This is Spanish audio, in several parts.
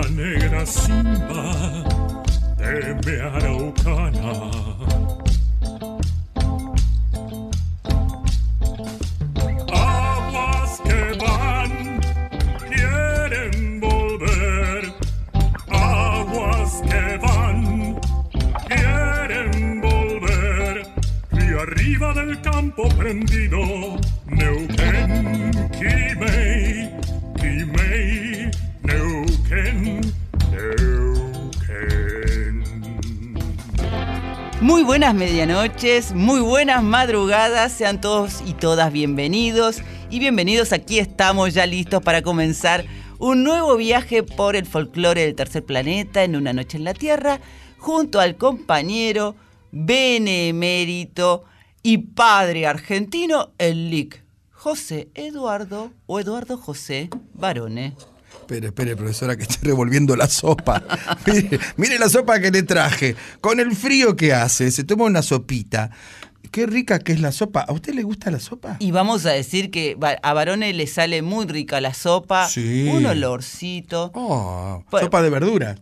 en la negra simba de mi araucana. Medianoches, muy buenas madrugadas, sean todos y todas bienvenidos y bienvenidos, aquí estamos ya listos para comenzar un nuevo viaje por el folclore del tercer planeta en una noche en la Tierra, junto al compañero benemérito y padre argentino, el LIC, José Eduardo o Eduardo José Barone. Espere, espere, profesora, que estoy revolviendo la sopa. mire, mire la sopa que le traje. Con el frío que hace, se toma una sopita. Qué rica que es la sopa. ¿A usted le gusta la sopa? Y vamos a decir que a Barone le sale muy rica la sopa, Sí. un olorcito. Oh, sopa de verdura.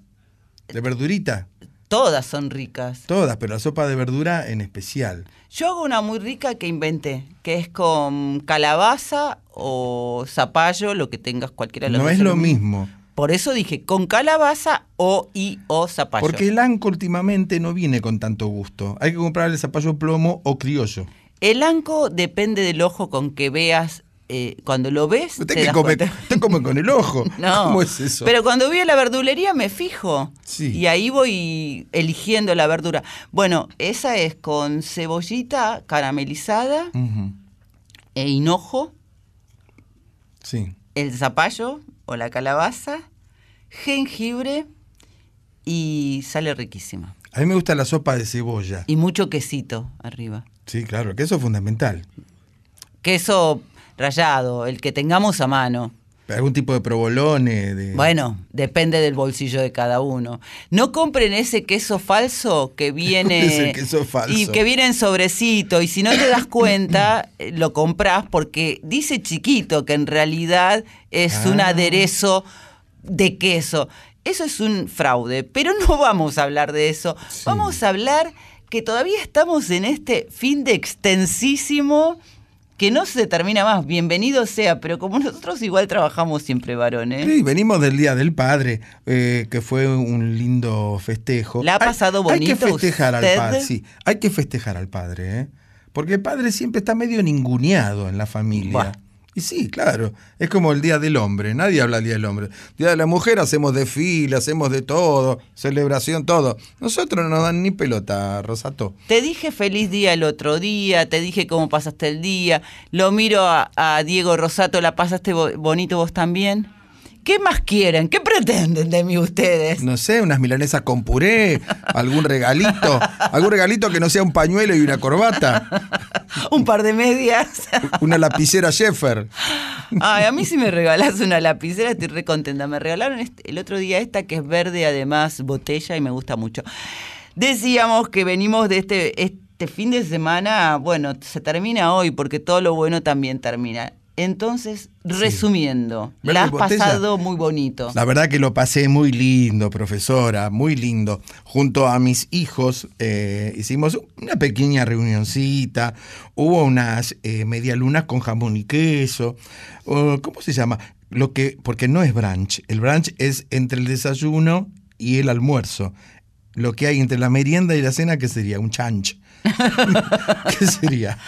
De verdurita. Todas son ricas. Todas, pero la sopa de verdura en especial. Yo hago una muy rica que inventé, que es con calabaza o zapallo, lo que tengas cualquiera No es lo elementos. mismo. Por eso dije con calabaza o y o zapallo. Porque el anco últimamente no viene con tanto gusto. Hay que comprarle zapallo plomo o criollo. el anco depende del ojo con que veas. Eh, cuando lo ves, Usted te que das come, cuenta. usted come con el ojo. No, ¿Cómo es eso? pero cuando voy a la verdulería me fijo. Sí. Y ahí voy eligiendo la verdura. Bueno, esa es con cebollita caramelizada e hinojo, Sí. el zapallo o la calabaza, jengibre y sale riquísima. A mí me gusta la sopa de cebolla. Y mucho quesito arriba. Sí, claro, que eso es fundamental. Queso rallado, el que tengamos a mano. Algún tipo de provolone. De... Bueno, depende del bolsillo de cada uno. No compren ese queso falso que viene es el queso falso? y que viene en sobrecito y si no te das cuenta eh, lo compras porque dice chiquito que en realidad es un Ah. aderezo de queso. Eso es un fraude, pero no vamos a hablar de eso. Sí. Vamos a hablar que todavía estamos en este fin de extensísimo que no se termina más. Bienvenido sea, pero como nosotros igual trabajamos siempre, varones. Sí, venimos del Día del Padre, eh, que fue un lindo festejo. ¿La ha pasado hay, Hay que bonito festejar usted? al padre, sí. Hay que festejar al padre, ¿eh? Porque el padre siempre está medio ninguneado en la familia. Buah. Y sí, claro, es como el Día del Hombre, nadie habla del Día del Hombre. Día de la Mujer hacemos desfile, hacemos de todo, celebración, todo. Nosotros no nos dan ni pelota, Rosato. Te dije feliz día el otro día, te dije cómo pasaste el día. Lo miro a, a Diego Rosato, ¿la pasaste bo- bonito vos también? ¿Qué más quieren? ¿Qué pretenden de mí ustedes? No sé, unas milanesas con puré, algún regalito, algún regalito que no sea un pañuelo y una corbata, Un par de medias. una lapicera Sheffer. Ay, a mí si me regalás una lapicera estoy re contenta. Me regalaron este- el otro día esta que es verde, además botella y me gusta mucho. Decíamos que venimos de este, este fin de semana, bueno, se termina hoy porque todo lo bueno también termina. Entonces, resumiendo, Verde la has botella. pasado muy bonito. La verdad que lo pasé muy lindo, profesora, muy lindo. Junto a mis hijos eh, hicimos una pequeña reunioncita, hubo unas eh, medialunas con jamón y queso. ¿Cómo se llama? Lo que, porque no es brunch. El brunch es entre el desayuno y el almuerzo. Lo que hay entre la merienda y la cena, ¿qué sería? Un chanch. ¿Qué sería?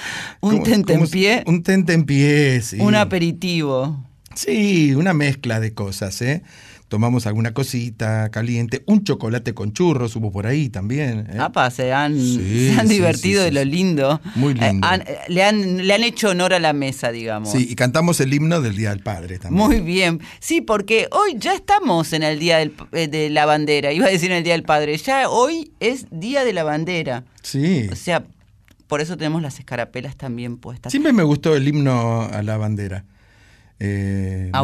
Un ¿Cómo- tentempié. Un tentempié, sí. Un aperitivo. Sí, una mezcla de cosas, ¿eh? Tomamos alguna cosita caliente, un chocolate con churros hubo por ahí también. ¿eh? Apa, se han, Sí, se han sí, divertido sí, de lo lindo. Muy lindo. Eh, han- eh, le, han, le han hecho honor a la mesa, digamos. Sí, y cantamos el himno del Día del Padre también. Muy bien. Sí, porque hoy ya estamos en el Día del- eh, de la Bandera. Iba a decir en el Día del Padre. Ya hoy es Día de la Bandera. Sí. O sea, por eso tenemos las escarapelas también puestas. Siempre me gustó el himno a la bandera. Eh, me-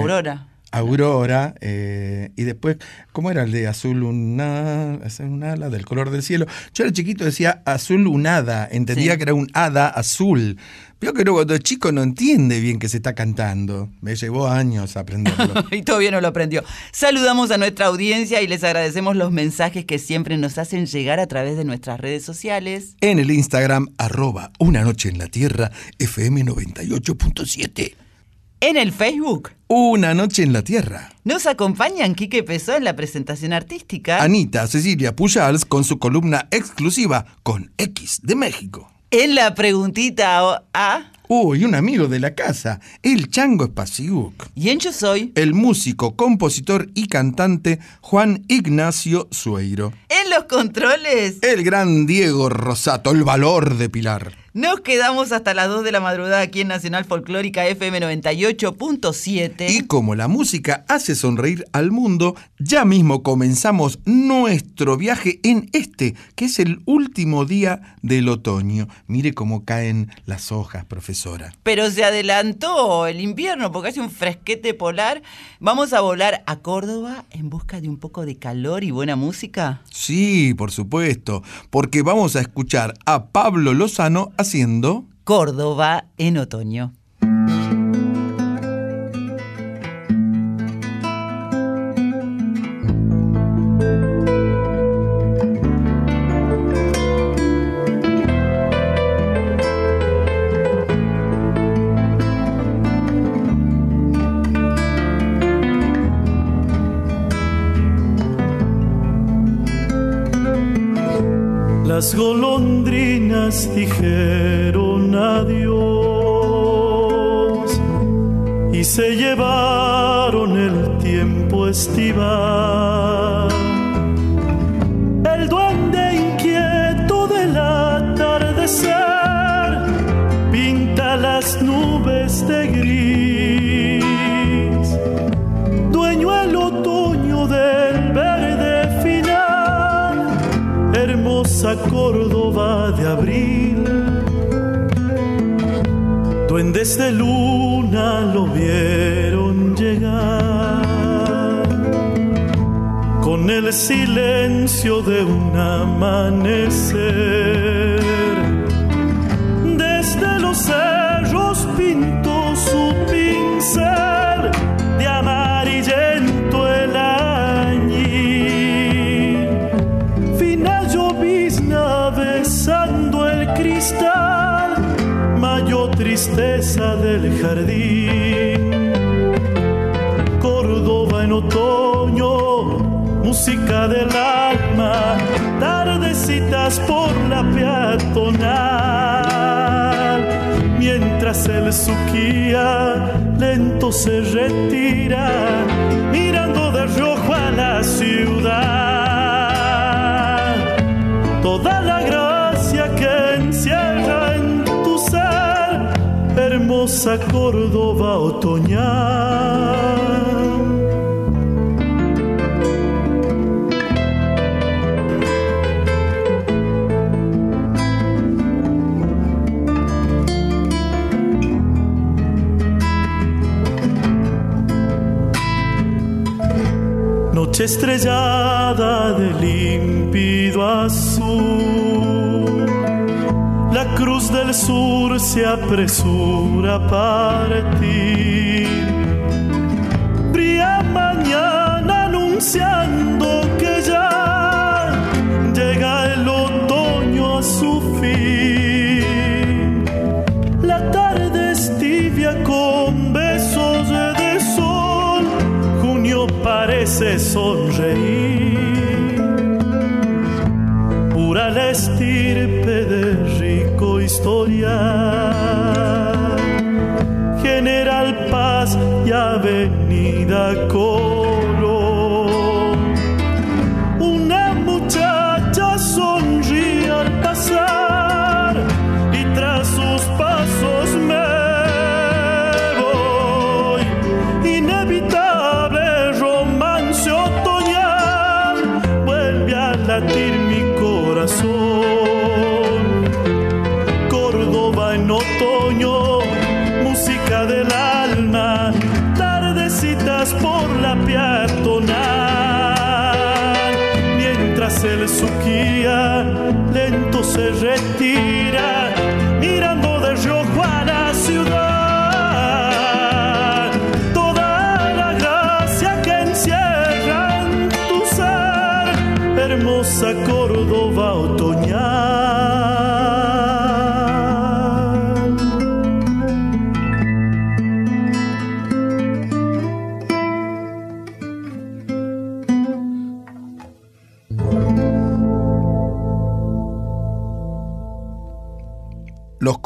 Aurora. Eh, y después, ¿cómo era el de azul una, azul un ala del color del cielo? Yo era chiquito decía azul un hada, entendía Sí. que era un hada azul. Pero que luego cuando el chico no entiende bien que se está cantando. Me llevó años aprenderlo. y todavía no lo aprendió. Saludamos a nuestra audiencia y les agradecemos los mensajes que siempre nos hacen llegar a través de nuestras redes sociales. en el Instagram, arroba una noche en la tierra, FM 98.7. En el Facebook Una noche en la tierra. nos acompañan Quique Pesó en la presentación artística. Anita Cecilia Pujals con su columna exclusiva con X de México. en la preguntita o- A. Uy, un amigo de la casa, el Chango Espasiuk. Y en Yo Soy. El músico, compositor y cantante Juan Ignacio Sueiro. En los controles. El gran Diego Rosato, el valor de Pilar. Nos quedamos hasta las 2 de la madrugada aquí en Nacional Folclórica FM 98.7. Y como la música hace sonreír al mundo, ya mismo comenzamos nuestro viaje en este, que es el último día del otoño. Mire cómo caen las hojas, profesora. Pero se adelantó el invierno porque hace un fresquete polar. Vamos a volar a Córdoba en busca de un poco de calor y buena música. Sí, por supuesto, porque vamos a escuchar a Pablo Lozano haciendo... Córdoba en otoño. Golondrinas dijeron adiós y se llevaron el tiempo estival. El duende inquieto del atardecer pinta las nubes de gris dueño el otoño del verde final, hermosa De abril. Duendes de luna lo vieron llegar con el silencio de un amanecer. Tristeza del jardín. Córdoba en otoño, música del alma, tardecitas por la peatonal. Mientras el suquía lento se retira, mirando de rojo a la ciudad. Toda la gracia que encierra hermosa Córdoba otoñal. Noche estrellada de límpido azul Del sur se apresura a partir.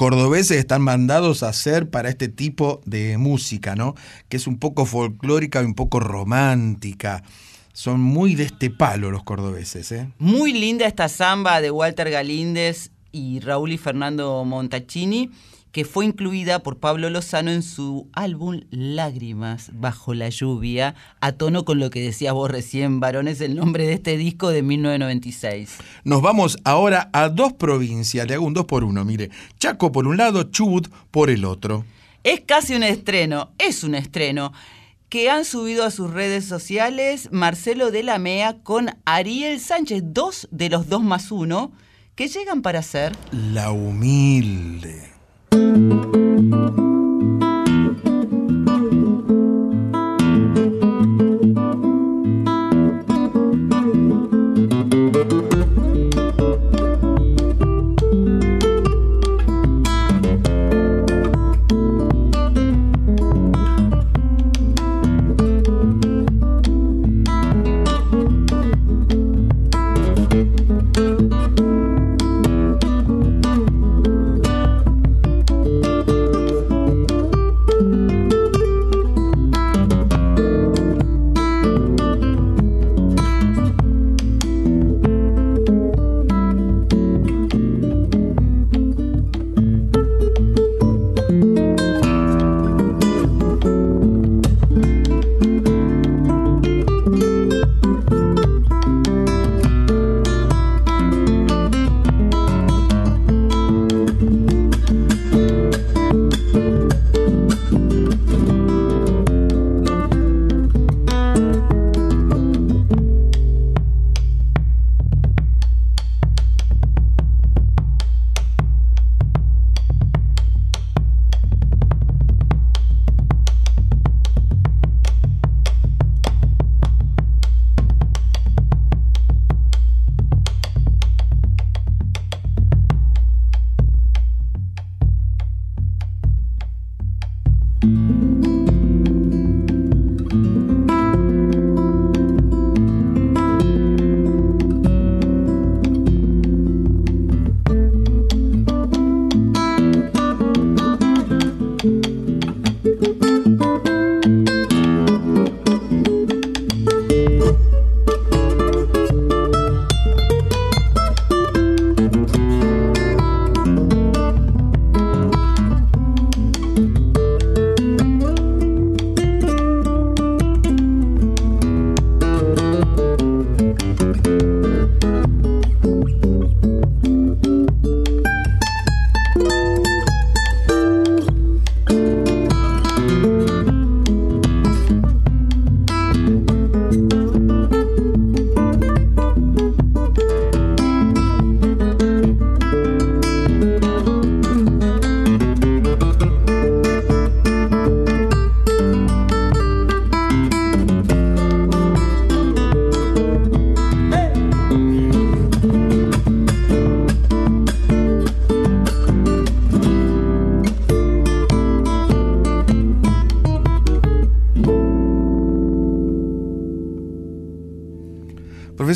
Cordobeses están mandados a hacer para este tipo de música, ¿no? Que es un poco folclórica y un poco romántica. Son muy de este palo los cordobeses, ¿eh? Muy linda esta samba de Walter Galíndez y Raúl y Fernando Montaccini, que fue incluida por Pablo Lozano en su álbum Lágrimas bajo la lluvia, a tono con lo que decías vos recién, varones, el nombre de este disco de 1996. Nos vamos ahora a dos provincias, le hago un dos por uno, mire, Chaco por un lado, Chubut por el otro. Es casi un estreno, es un estreno que han subido a sus redes sociales Marcelo de la Mea con Ariel Sánchez, dos de los dos más uno, que llegan para ser La humilde. you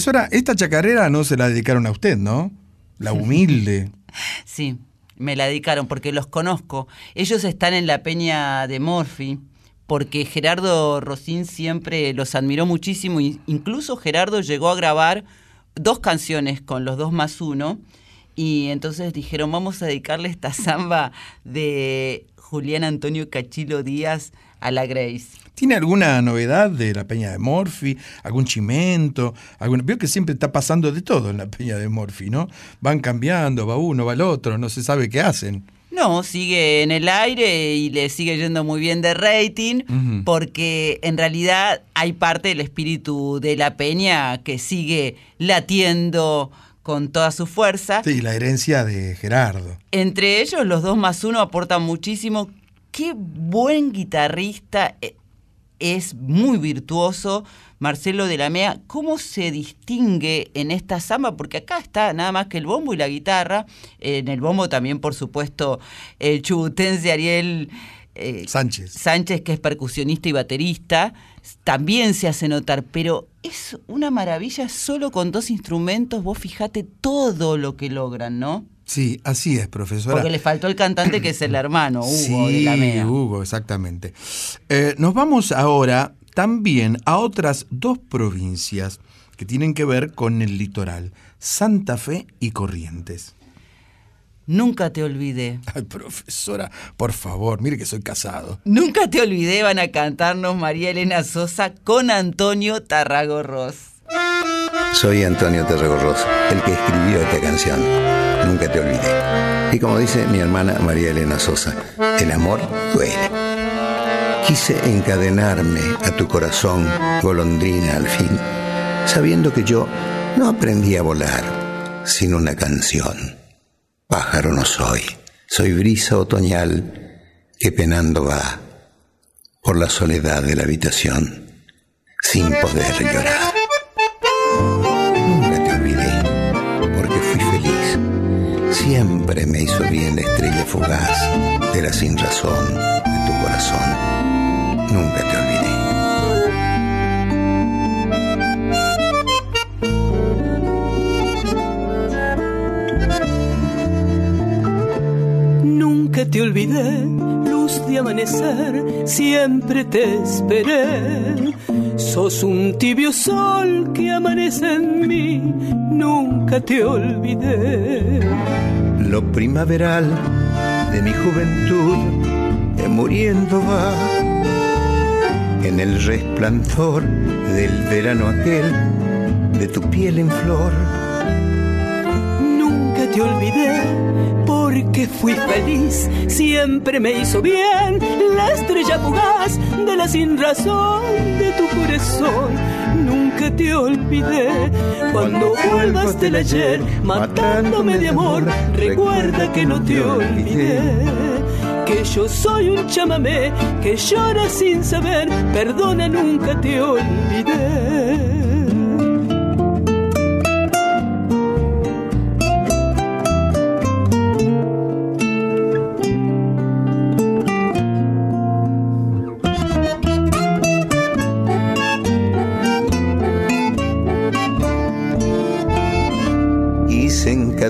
Profesora, esta chacarera no se la dedicaron a usted, ¿no? La humilde. Sí, me la dedicaron porque los conozco. Ellos están en la peña de Morphy porque Gerardo Rosín siempre los admiró muchísimo. Incluso Gerardo llegó a grabar dos canciones con los dos más uno. Y entonces dijeron, vamos a dedicarle esta samba de Julián Antonio Cachilo Díaz a la Grace. ¿Tiene alguna novedad de la Peña de Morphy? ¿Algún chimento? Alguna... Veo que siempre está pasando de todo en la Peña de Morphy, ¿no? Van cambiando, va uno, va el otro, no se sabe qué hacen. No, sigue en el aire y le sigue yendo muy bien de rating, porque en realidad hay parte del espíritu de la peña que sigue latiendo con toda su fuerza. Sí, la herencia de Gerardo. Entre ellos, los dos más uno aportan muchísimo. Qué buen guitarrista, eh, es muy virtuoso. Marcelo de la Mea, ¿cómo se distingue en esta samba? Porque acá está nada más que el bombo y la guitarra. En el bombo también, por supuesto, el chubutense Ariel eh, Sánchez. Sánchez, que es percusionista y baterista, también se hace notar, pero es una maravilla solo con dos instrumentos. Vos fijate todo lo que logran, ¿no? Sí, así es, profesora. Porque le faltó el cantante que es el hermano, Hugo de la Mea. Hugo, exactamente. Eh, nos vamos ahora también a otras dos provincias que tienen que ver con el litoral, Santa Fe y Corrientes. Nunca te olvidé. Ay, profesora, por favor, mire que soy casado. Nunca te olvidé, van a cantarnos María Elena Sosa con Antonio Tarragorros. Soy Antonio Tarragorros, el que escribió esta canción. Nunca te olvidé. Y como dice mi hermana María Elena Sosa, el amor duele. Quise encadenarme a tu corazón, golondrina al fin, sabiendo que yo no aprendí a volar sin una canción. Pájaro no soy, soy brisa otoñal que penando va por la soledad de la habitación sin poder llorar. Fugaz de la sin razón de tu corazón nunca te olvidé. Nunca te olvidé, luz de amanecer, siempre te esperé. Sos un tibio sol que amanece en mí, nunca te olvidé. Lo primaveral de mi juventud, muriendo va en el resplandor del verano aquel de tu piel en flor. Nunca te olvidé porque fui feliz, siempre me hizo bien la estrella fugaz de la sin razón de tu corazón. Te olvidé. Cuando vuelvas del ayer matándome de amor, recuerda que no te olvidé. Que yo soy un chamamé que llora sin saber, perdona, nunca te olvidé.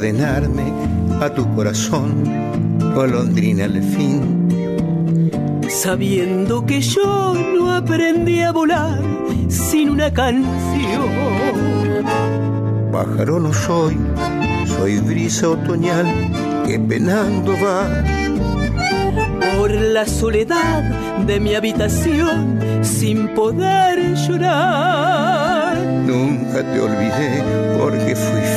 Encadenarme a tu corazón golondrina al fin. Sabiendo que yo no aprendí a volar sin una canción. Pájaro no soy, soy brisa otoñal que penando va. Por la soledad de mi habitación sin poder llorar. Nunca te olvidé porque fui feliz,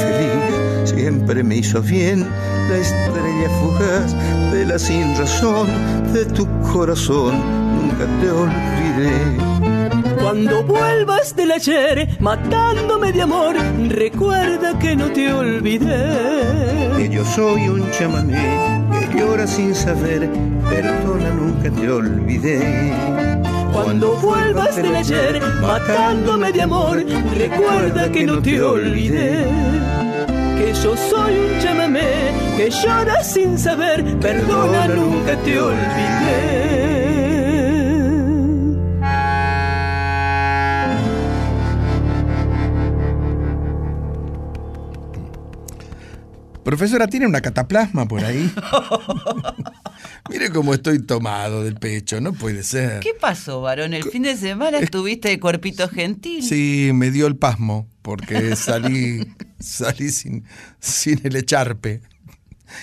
siempre me hizo bien la estrella fugaz de la sin razón de tu corazón, nunca te olvidé. Cuando vuelvas del ayer matándome de amor, recuerda que no te olvidé. Que yo soy un chamamé que llora sin saber, perdona, nunca te olvidé. Cuando vuelvas del ayer matándome de amor, recuerda que no te olvidé que yo soy un chamamé que llora sin saber, perdona, perdona nunca te olvidé. Profesora, ¿tiene una cataplasma por ahí? Mire cómo estoy tomado del pecho, no puede ser. ¿Qué pasó, varón? El fin de semana estuviste de cuerpito gentil. Sí, me dio el pasmo porque salí, salí sin, sin el echarpe.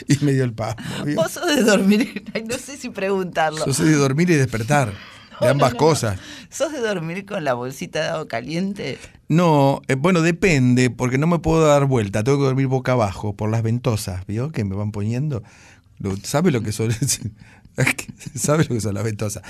Y me dio el pasmo. ¿vio? Vos sos de dormir, ay, no sé si preguntarlo. Yo soy de dormir y despertar, de No, ambas no, no, cosas. ¿Sos de dormir con la bolsita de agua caliente? No, eh, bueno, depende, porque no me puedo dar vuelta, tengo que dormir boca abajo por las ventosas, ¿vio? Que me van poniendo. ¿Sabe lo que son? ¿Sabe lo que son las ventosas?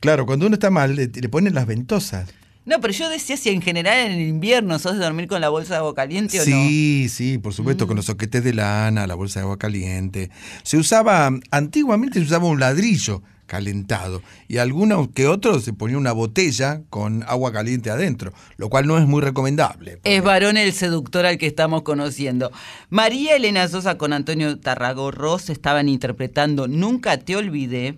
Claro, cuando uno está mal, le, le ponen las ventosas. No, pero yo decía si en general en el invierno sos de dormir con la bolsa de agua caliente o no. Sí, sí, por supuesto, Mm. con los soquetes de lana, la bolsa de agua caliente. Se usaba, antiguamente se usaba un ladrillo calentado y algunos que otros se ponía una botella con agua caliente adentro, lo cual no es muy recomendable. Es varón el seductor al que estamos conociendo. María Elena Sosa con Antonio Tarragorros estaban interpretando Nunca te olvidé,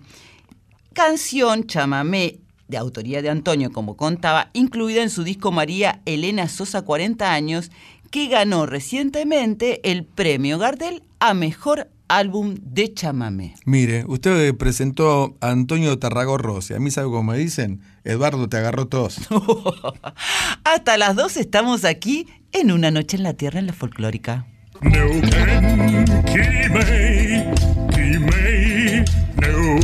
canción chamamé de autoría de Antonio, como contaba, incluida en su disco María Elena Sosa 40 años, que ganó recientemente el premio Gardel a mejor álbum de chamamé. Mire, usted presentó a Antonio Tarragorros y a mí, ¿sabe cómo me dicen? Eduardo, te agarró tos. Hasta las dos estamos aquí en Una Noche en la Tierra en la Folclórica. No can Kimei, Kimei, no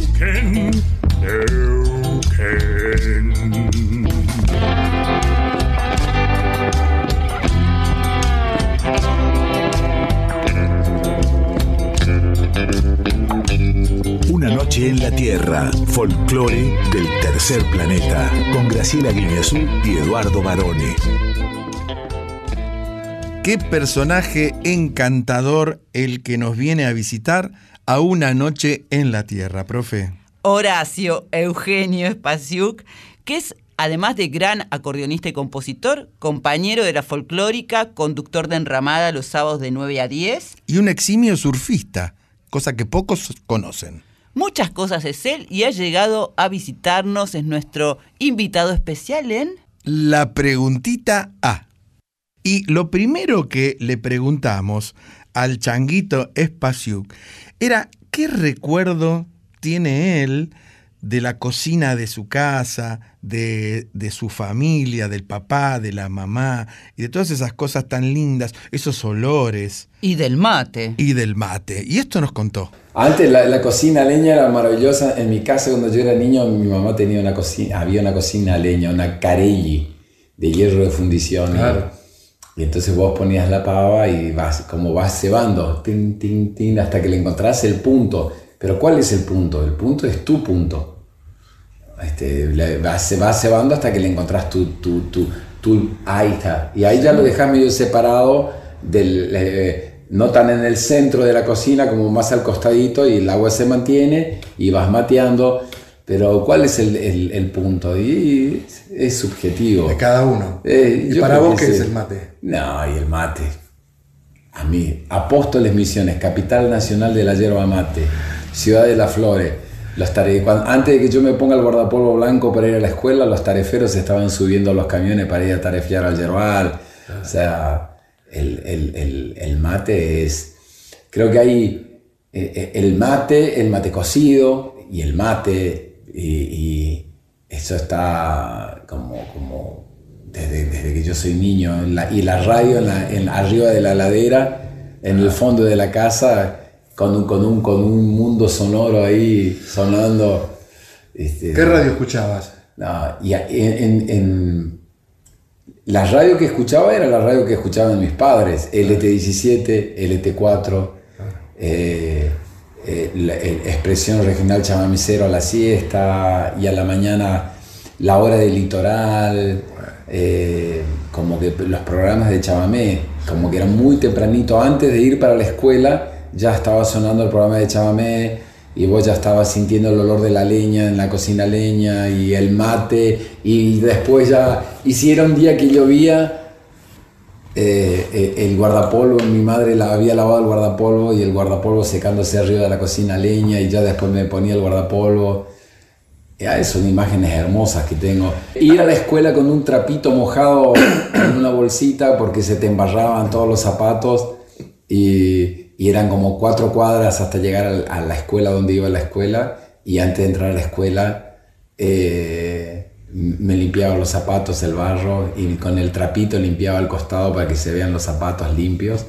noche en la Tierra, folclore del tercer planeta, con Graciela Guineazú y Eduardo Barone. Qué personaje encantador el que nos viene a visitar a una noche en la Tierra, profe. Horacio Eugenio Spasiuk, que es, además de gran acordeonista y compositor, compañero de la folclórica, conductor de enramada los sábados de 9 a 10. Y un eximio surfista, cosa que pocos conocen. Muchas cosas es él y ha llegado a visitarnos, es nuestro invitado especial en... La preguntita A. Y lo primero que le preguntamos al changuito Spasiuk era qué recuerdo tiene él de la cocina de su casa, de, de su familia, del papá, de la mamá, y de todas esas cosas tan lindas, esos olores, Y del mate. y del mate. Y esto nos contó. Antes la, la cocina a leña era maravillosa. En mi casa cuando yo era niño mi mamá tenía una cocina, había una cocina a leña, una carelli de hierro de fundición. Y, y entonces vos ponías la pava y vas, como vas cebando, tin, tin, tin, hasta que le encontrás el punto. Pero ¿cuál es el punto? El punto es tu punto. Este, le- vas, se va cebando hasta que le encontrás tu, tu, tu, tu- ahí está. Y ahí ya lo dejas medio separado del, eh, no tan en el centro de la cocina como más al costadito y el agua se mantiene y vas mateando. Pero ¿cuál es el, el- el punto? Y es, subjetivo. cada uno. Eh, ¿Y para vos qué es el mate? No, y el mate. A mí, Apóstoles Misiones, capital nacional de la yerba mate, ciudad de las flores. Los tare- antes de que yo me ponga el guardapolvo blanco para ir a la escuela, los tareferos estaban subiendo a los camiones para ir a tarefiar al yerbal. O sea, el, el- el- el mate es. Creo que hay eh, eh, el mate, el mate cocido y el mate, y, y eso está como, como desde, desde que yo soy niño. la- y la radio en la- en- arriba de la ladera, en el fondo de la casa, con un, con un, con un mundo sonoro ahí sonando. este, escuchabas? no, y a- en, en- en- la radio que escuchaba era la radio que escuchaban mis padres, LT17, LT4, eh, eh, la- el- expresión regional chamamicero a la siesta y a la mañana la hora del litoral, eh, como que los programas de chamamé, como que era muy tempranito antes de ir para la escuela, ya estaba sonando el programa de chamamé y vos ya estabas sintiendo el olor de la leña en la cocina leña y el mate y después ya, y si era un día que llovía, eh, eh, el guardapolvo, mi madre la había lavado el guardapolvo y el guardapolvo secándose arriba de la cocina leña y ya después me ponía el guardapolvo. Ya, son imágenes hermosas que tengo. Ir a la escuela con un trapito mojado en una bolsita porque se te embarraban todos los zapatos y, y eran como cuatro cuadras hasta llegar a la escuela donde iba a la escuela y antes de entrar a la escuela eh, me limpiaba los zapatos, el barro y con el trapito limpiaba el costado para que se vean los zapatos limpios.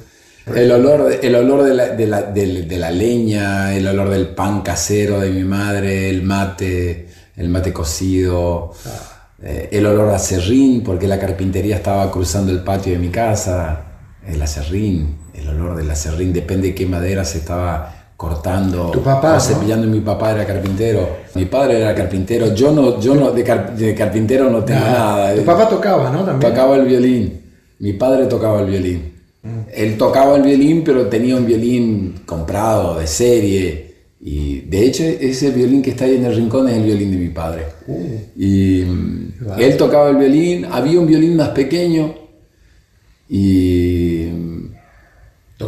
El olor, el olor de, la, de la- de la leña, el olor del pan casero de mi madre, el mate, el mate cocido, eh, el olor a acerrín, porque la carpintería estaba cruzando el patio de mi casa, el acerrín, el olor del acerrín, depende de qué madera se estaba cortando Tu papá, cepillando. Mi papá era carpintero, mi padre era carpintero, yo no, yo no de, car- de carpintero no tengo nada. Tu papá tocaba, ¿no? También. Tocaba el violín. Mi padre tocaba el violín. Mm. Él tocaba el violín, pero tenía un violín comprado de serie. Y de hecho, ese violín que está ahí en el rincón es el violín de mi padre. Uh. Y mm, él tocaba el violín. Había un violín más pequeño. Y.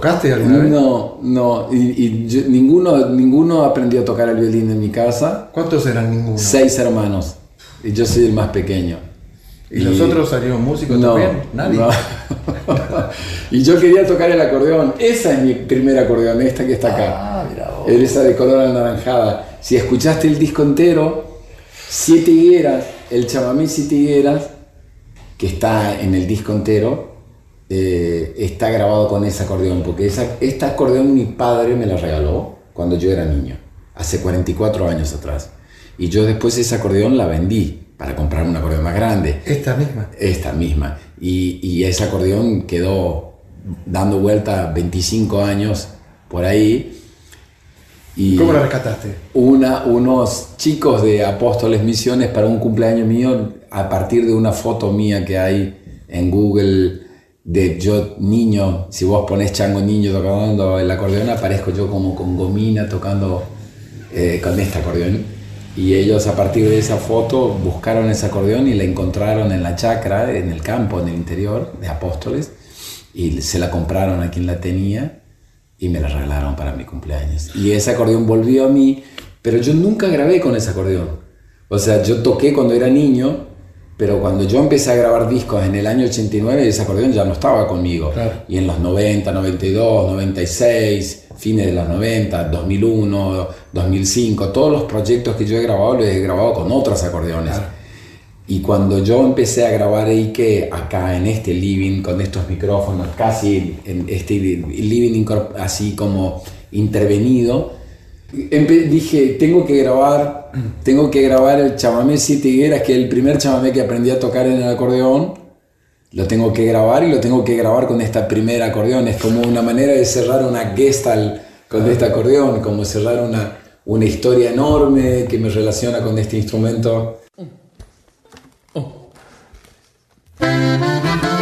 ¿Tocaste alguna vez? No, no. Y, y yo- ninguno, ninguno aprendió a tocar el violín en mi casa. ¿Cuántos eran ninguno? Seis hermanos. Y yo soy el más pequeño. ¿Y los otros salieron músicos No, también? Nadie. no. y yo quería tocar el acordeón. Esa es mi primera acordeón, esta que está acá. Ah, mira vos. Esa de color anaranjada. Si escuchaste el disco entero, Siete Higueras, el chamamé Siete Higueras, que está en el disco entero, eh, está grabado con ese acordeón, porque esa, esta acordeón mi padre me la regaló cuando yo era niño, hace 44 años atrás. Y yo después ese acordeón la vendí para comprar un acordeón más grande Esta misma. esta misma. Y, y ese acordeón quedó dando vuelta 25 años por ahí. Y ¿Cómo la rescataste? una, unos chicos de Apóstoles Misiones para un cumpleaños mío, a partir de una foto mía que hay en Google de yo niño, si vos pones chango niño tocando el acordeón, aparezco yo como con gomina tocando eh, con este acordeón. Y ellos a partir de esa foto buscaron ese acordeón y la encontraron en la chacra, en el campo, en el interior de Apóstoles, y se la compraron a quien la tenía y me la regalaron para mi cumpleaños. Y ese acordeón volvió a mí, pero yo nunca grabé con ese acordeón. O sea, yo toqué cuando era niño, pero cuando yo empecé a grabar discos en el año 89, ese acordeón ya no estaba conmigo. Claro. Y en los 90, 92, 96, fines de los 90, 2001, 2005, todos los proyectos que yo he grabado los he grabado con otros acordeones. Y cuando yo empecé a grabar Ike acá en este living con estos micrófonos, casi en este living así como intervenido, dije, tengo que grabar, tengo que grabar el chamamé Siete Higueras, que es el primer chamamé que aprendí a tocar en el acordeón. Lo tengo que grabar y lo tengo que grabar con esta primera acordeón. Es como una manera de cerrar una gestal con este acordeón, como cerrar una, una historia enorme que me relaciona con este instrumento. me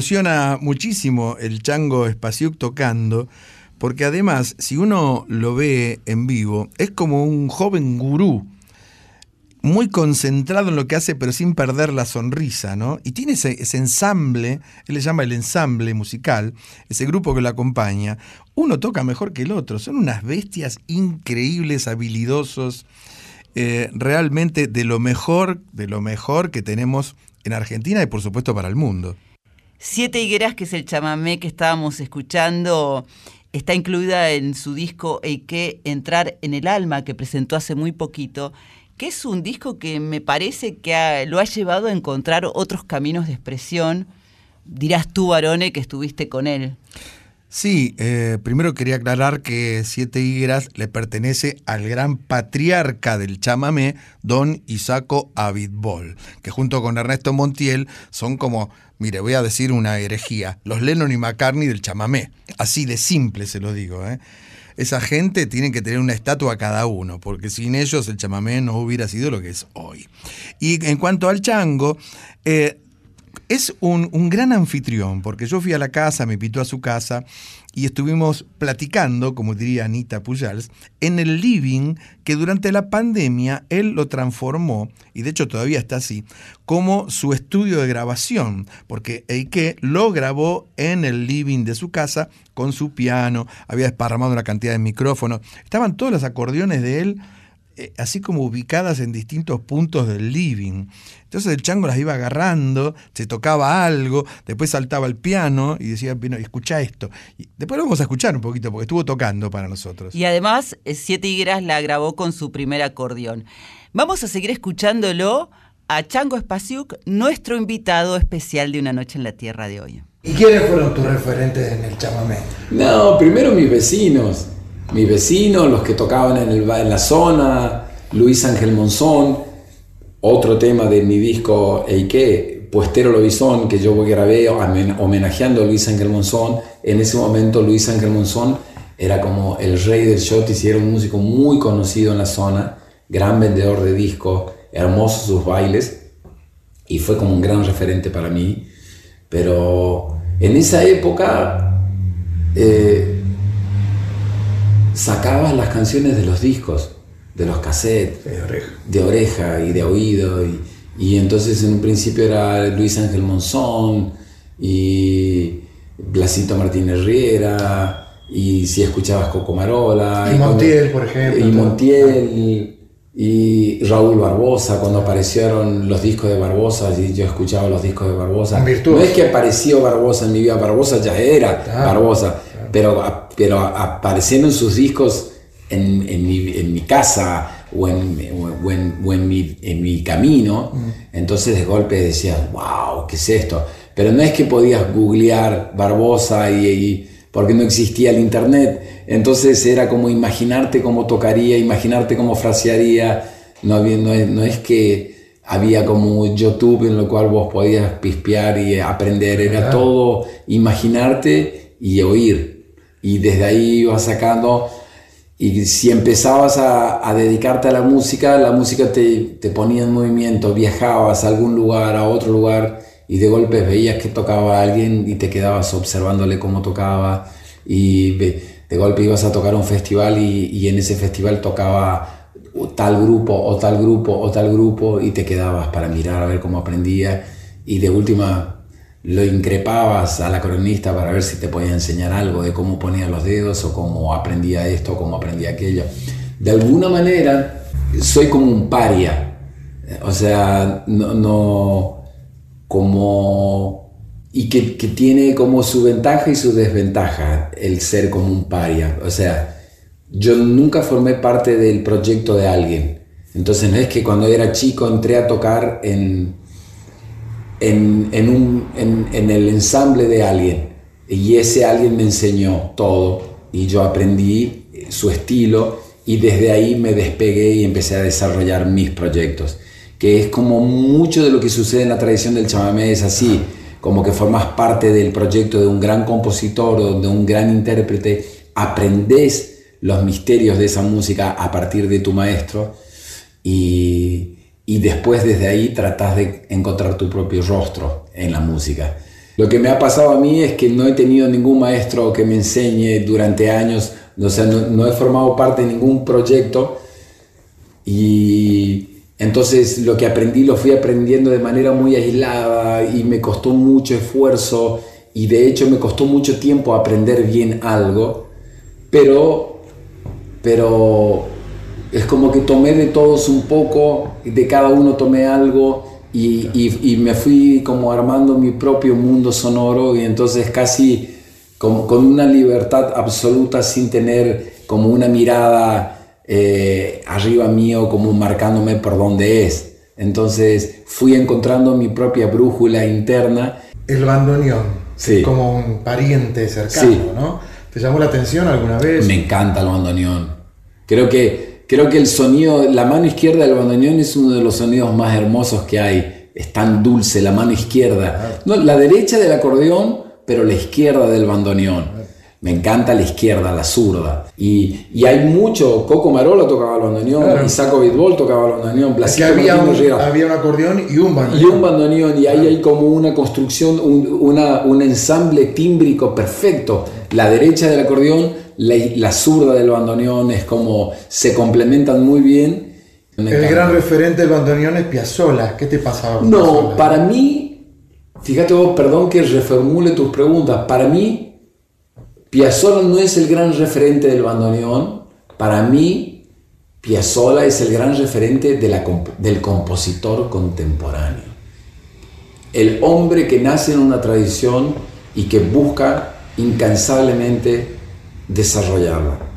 emociona muchísimo el Chango Spasiuk tocando, porque además, si uno lo ve en vivo, es como un joven gurú, muy concentrado en lo que hace, pero sin perder la sonrisa, ¿no? Y tiene ese, ese ensamble, él le llama el ensamble musical, ese grupo que lo acompaña. Uno toca mejor que el otro, son unas bestias increíbles, habilidosos, eh, realmente de lo mejor, de lo mejor que tenemos en Argentina y por supuesto para el mundo. Siete Higueras, que es el chamamé que estábamos escuchando, está incluida en su disco Eike Entrar en el Alma, que presentó hace muy poquito, que es un disco que me parece que lo ha llevado a encontrar otros caminos de expresión. Dirás tú, Barone, que estuviste con él. Sí, eh, primero quería aclarar que Siete Higueras le pertenece al gran patriarca del chamamé, don Isaco Abitbol, que junto con Ernesto Montiel son como, mire, voy a decir una herejía, los Lennon y McCartney del chamamé. Así de simple se lo digo, ¿eh? Esa gente tiene que tener una estatua cada uno, porque sin ellos el chamamé no hubiera sido lo que es hoy. Y en cuanto al chango, eh, es un, un gran anfitrión, porque yo fui a la casa, me invitó a su casa y estuvimos platicando, como diría Anita Pujals, en el living que durante la pandemia él lo transformó, y de hecho todavía está así, como su estudio de grabación, porque Eike lo grabó en el living de su casa con su piano, había desparramado una cantidad de micrófonos, estaban todos los acordeones de él eh, así como ubicadas en distintos puntos del living. Entonces el chango las iba agarrando, se tocaba algo, después saltaba el piano y decía, bueno, escucha esto. Y después lo vamos a escuchar un poquito porque estuvo tocando para nosotros. Y además, eh, Siete Higueras la grabó con su primer acordeón. Vamos a seguir escuchándolo a Chango Spasiuk, nuestro invitado especial de Una Noche en la Tierra de hoy. ¿Y quiénes fueron tus referentes en el chamamé? No, primero mis vecinos. Mis vecinos, los que tocaban en, la zona, Luis Ángel Monzón, otro tema de mi disco Eike, Puestero Lobizón, que yo grabé homen- homenajeando a Luis Ángel Monzón. En ese momento Luis Ángel Monzón era como el rey del shotis y era un músico muy conocido en la zona, gran vendedor de discos, hermosos sus bailes y fue como un gran referente para mí. Pero en esa época eh, sacabas las canciones de los discos, de los cassettes, De oreja. de oreja y de oído. Y, y entonces en un principio era Luis Ángel Monzón y Blasito Martínez Riera. Y si escuchabas Coco Marola. Y Montiel, por ejemplo. Y Montiel y Raúl Barbosa, cuando aparecieron los discos de Barbosa, y yo escuchaba los discos de Barbosa. No es que apareció Barbosa en mi vida, Barbosa ya era Claro, Barbosa, pero, pero aparecieron sus discos en, en mi, en mi casa o en, o en- o mi, camino, entonces de golpe decías, wow, ¿qué es esto? Pero no es que podías googlear Barbosa y, y- porque no existía el internet, entonces era como imaginarte cómo tocaría, imaginarte cómo frasearía, no, había- no, es, no es que había como YouTube en lo cual vos podías pispear y aprender, era todo imaginarte y oír, y desde ahí ibas sacando. Y si empezabas a, dedicarte a la música, la música te, ponía en movimiento, viajabas a algún lugar, a otro lugar, y de golpe veías que tocaba a alguien y te quedabas observándole cómo tocaba, y de golpe ibas a tocar un festival y, y en ese festival tocaba tal grupo, o tal grupo, o tal grupo, y te quedabas para mirar a ver cómo aprendía, y de última lo increpabas al cronista para ver si te podía enseñar algo de cómo ponía los dedos o cómo aprendía esto, cómo aprendía aquello. De alguna manera soy como un paria, o sea, no, no como... y que, que tiene como su ventaja y su desventaja el ser como un paria, o sea, yo nunca formé parte del proyecto de alguien, entonces no es que cuando era chico entré a tocar en en, en un- en- el ensamble de alguien. Y ese alguien me enseñó todo y yo aprendí su estilo y desde ahí me despegué y empecé a desarrollar mis proyectos, que es como mucho de lo que sucede en la tradición del chamamé es así, como que formas parte del proyecto de un gran compositor o de un gran intérprete, aprendes los misterios de esa música a partir de tu maestro y, y después desde ahí tratas de encontrar tu propio rostro en la música. Lo que me ha pasado a mí es que no he tenido ningún maestro que me enseñe durante años, o sea, no, no he formado parte de ningún proyecto y entonces lo que aprendí lo fui aprendiendo de manera muy aislada y me costó mucho esfuerzo y de hecho me costó mucho tiempo aprender bien algo, pero, pero es como que tomé de todos un poco, de cada uno tomé algo y, y- y me fui como armando mi propio mundo sonoro y entonces casi como, con una libertad absoluta sin tener como una mirada eh, arriba mío como marcándome por dónde es. Entonces fui encontrando mi propia brújula interna. El bandoneón. Sí. como un pariente cercano, Sí. ¿no? ¿Te llamó la atención alguna vez? Me encanta el bandoneón. Creo que, creo que el sonido, la mano izquierda del bandoneón es uno de los sonidos más hermosos que hay. Es tan dulce la mano izquierda. No, la derecha del acordeón, pero la izquierda del bandoneón. Me encanta la izquierda, la zurda. Y, y hay mucho. Coco Marola tocaba el bandoneón, Claro. Isaco Bitbol tocaba el bandoneón, Blasito había un, había un acordeón y un bandoneón. Y un bandoneón, y ahí hay como una construcción, un, una- un ensamble tímbrico perfecto. La derecha del acordeón, la, la zurda del bandoneón, es como se complementan muy bien. El gran referente del bandoneón es Piazzolla. ¿Qué te pasaba con No, Piazzolla? para mí, fíjate vos, perdón que reformule tus preguntas, para mí, Piazzolla no es el gran referente del bandoneón, para mí, Piazzolla es el gran referente de la del compositor contemporáneo. El hombre que nace en una tradición y que busca incansablemente desarrollarla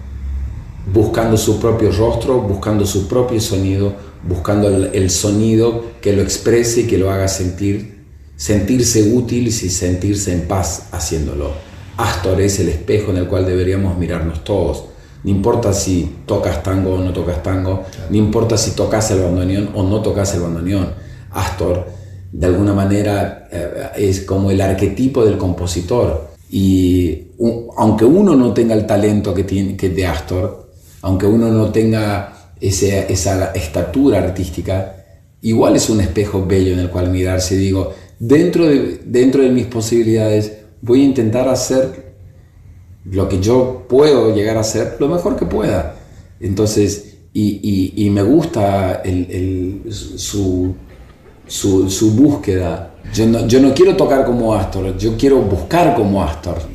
buscando su propio rostro, buscando su propio sonido, buscando el, el sonido que lo exprese y que lo haga sentir, sentirse útil y sentirse en paz haciéndolo. Astor es el espejo en el cual deberíamos mirarnos todos. No importa si tocas tango o no tocas tango, no importa si tocas el bandoneón o no tocas el bandoneón. Astor, de alguna manera, eh, es como el arquetipo del compositor. Y aunque uno no tenga el talento que tiene que de Astor, aunque uno no tenga ese- esa estatura artística, igual es un espejo bello en el cual mirarse. Digo, dentro de, dentro de mis posibilidades, voy a intentar hacer lo que yo puedo llegar a hacer lo mejor que pueda. Entonces, y, y- y me gusta el- el- su, su, búsqueda. Yo no, yo no quiero tocar como Astor, yo quiero buscar como Astor.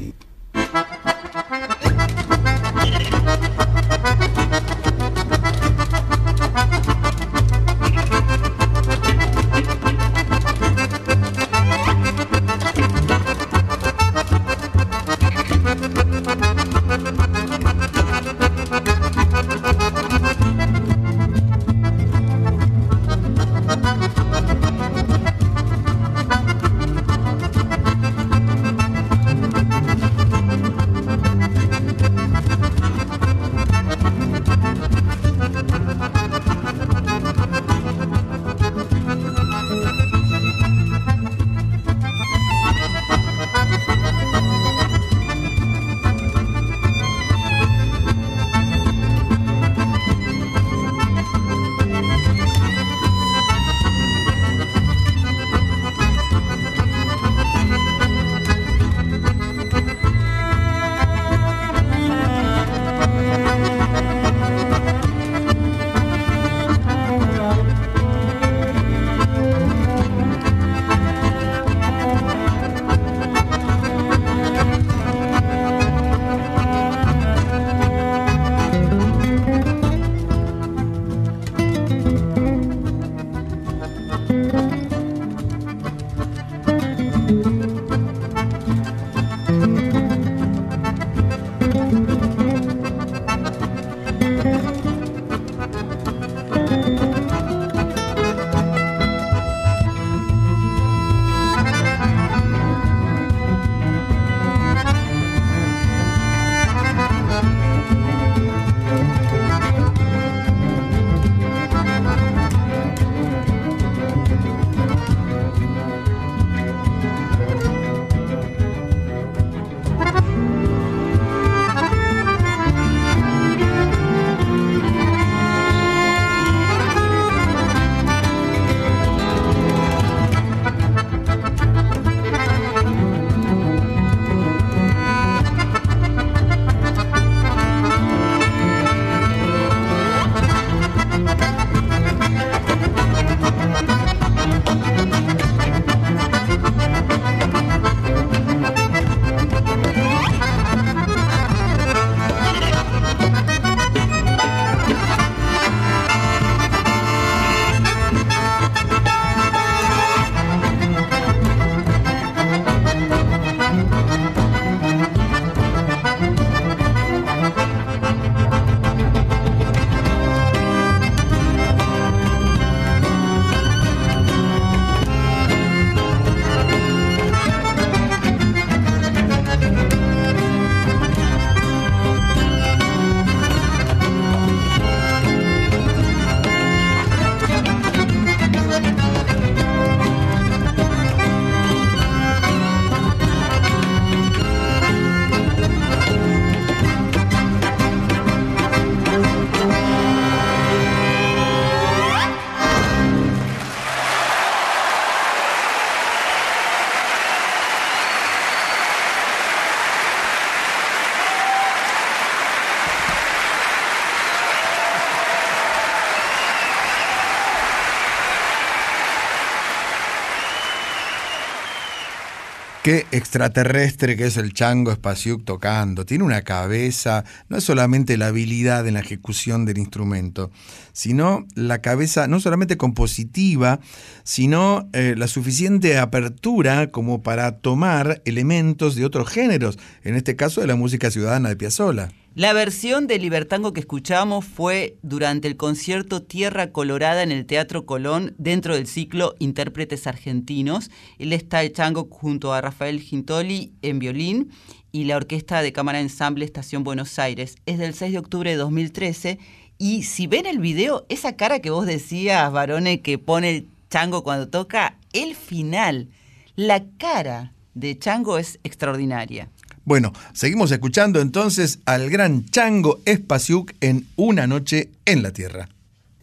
Qué extraterrestre que es el chango Spasiuk tocando. Tiene una cabeza, no es solamente la habilidad en la ejecución del instrumento, sino la cabeza no solamente compositiva, sino eh, la suficiente apertura como para tomar elementos de otros géneros, en este caso de la música ciudadana de Piazzolla. La versión de Libertango que escuchamos fue durante el concierto Tierra Colorada en el Teatro Colón dentro del ciclo Intérpretes Argentinos. Él está el chango junto a Rafael Gintoli en violín y la Orquesta de Cámara Ensamble Estación Buenos Aires. Es del 6 de octubre de 2013 y si ven el video, esa cara que vos decías, varones, que pone el chango cuando toca, el final, la cara de chango es extraordinaria. Bueno, seguimos escuchando entonces al gran Chango Espasiuk en Una Noche en la Tierra.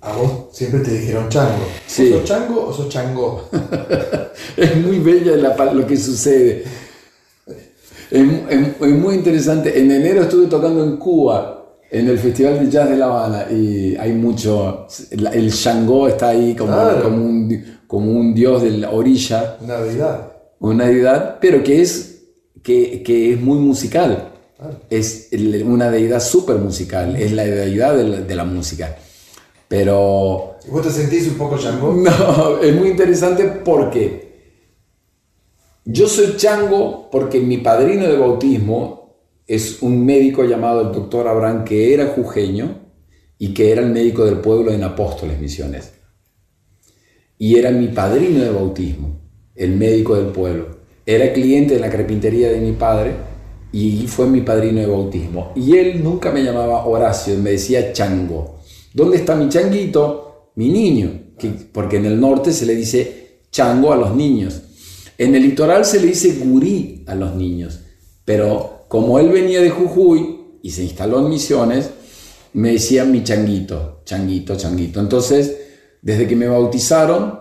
A vos siempre te dijeron chango. Sí. ¿Sos chango o sos chango? es muy bella la lo que sucede. Es, es- es muy interesante. En enero estuve tocando en Cuba, en el Festival de Jazz de La Habana, y hay mucho. El, el Shango está ahí como, Claro. como, un, como un dios de la orilla, Navidad. una deidad, pero que es, que, que es muy musical. Es una deidad súper musical, es la deidad de la, de la música. Pero ¿Y vos te sentís un poco chango? no, es muy interesante porque yo soy chango porque mi padrino de bautismo es un médico llamado el doctor Abraham que era jujeño y que era el médico del pueblo en Apóstoles Misiones. Y era mi padrino de bautismo, el médico del pueblo. Era cliente de la carpintería de mi padre y fue mi padrino de bautismo. Y él nunca me llamaba Horacio, me decía chango. ¿Dónde está mi changuito? Mi niño. Que- porque en el norte se le dice chango a los niños. En el litoral se le dice gurí a los niños. Pero como él venía de Jujuy y se instaló en Misiones, me decían mi changuito, changuito, changuito. Entonces, desde que me bautizaron,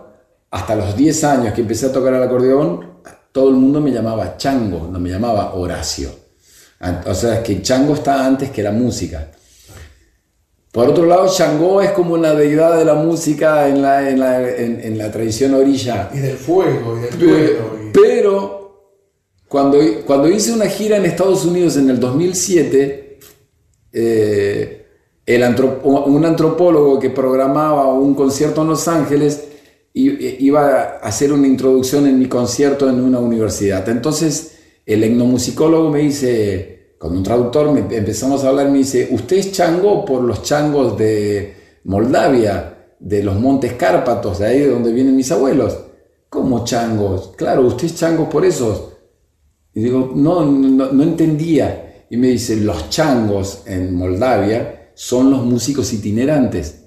hasta los 10 años que empecé a tocar el acordeón, todo el mundo me llamaba chango, no me llamaba Horacio. An- O sea, que chango está antes que la música. Por otro lado, Shango es como una deidad de la música en la, en la, en- en la tradición orilla. Y del fuego, y del y- Pero cuando, cuando hice una gira en Estados Unidos en el 2007, eh, el un antropólogo que programaba un concierto en Los Ángeles iba a hacer una introducción en mi concierto en una universidad. Entonces el etnomusicólogo me dice, con un traductor me empezamos a hablar, me dice, ¿usted es chango por los changos de Moldavia, de los montes Cárpatos, de ahí de donde vienen mis abuelos? ¿Cómo changos? Claro, usted es chango por esos. Y digo, no, no, no entendía. Y me dice, los changos en Moldavia son los músicos itinerantes.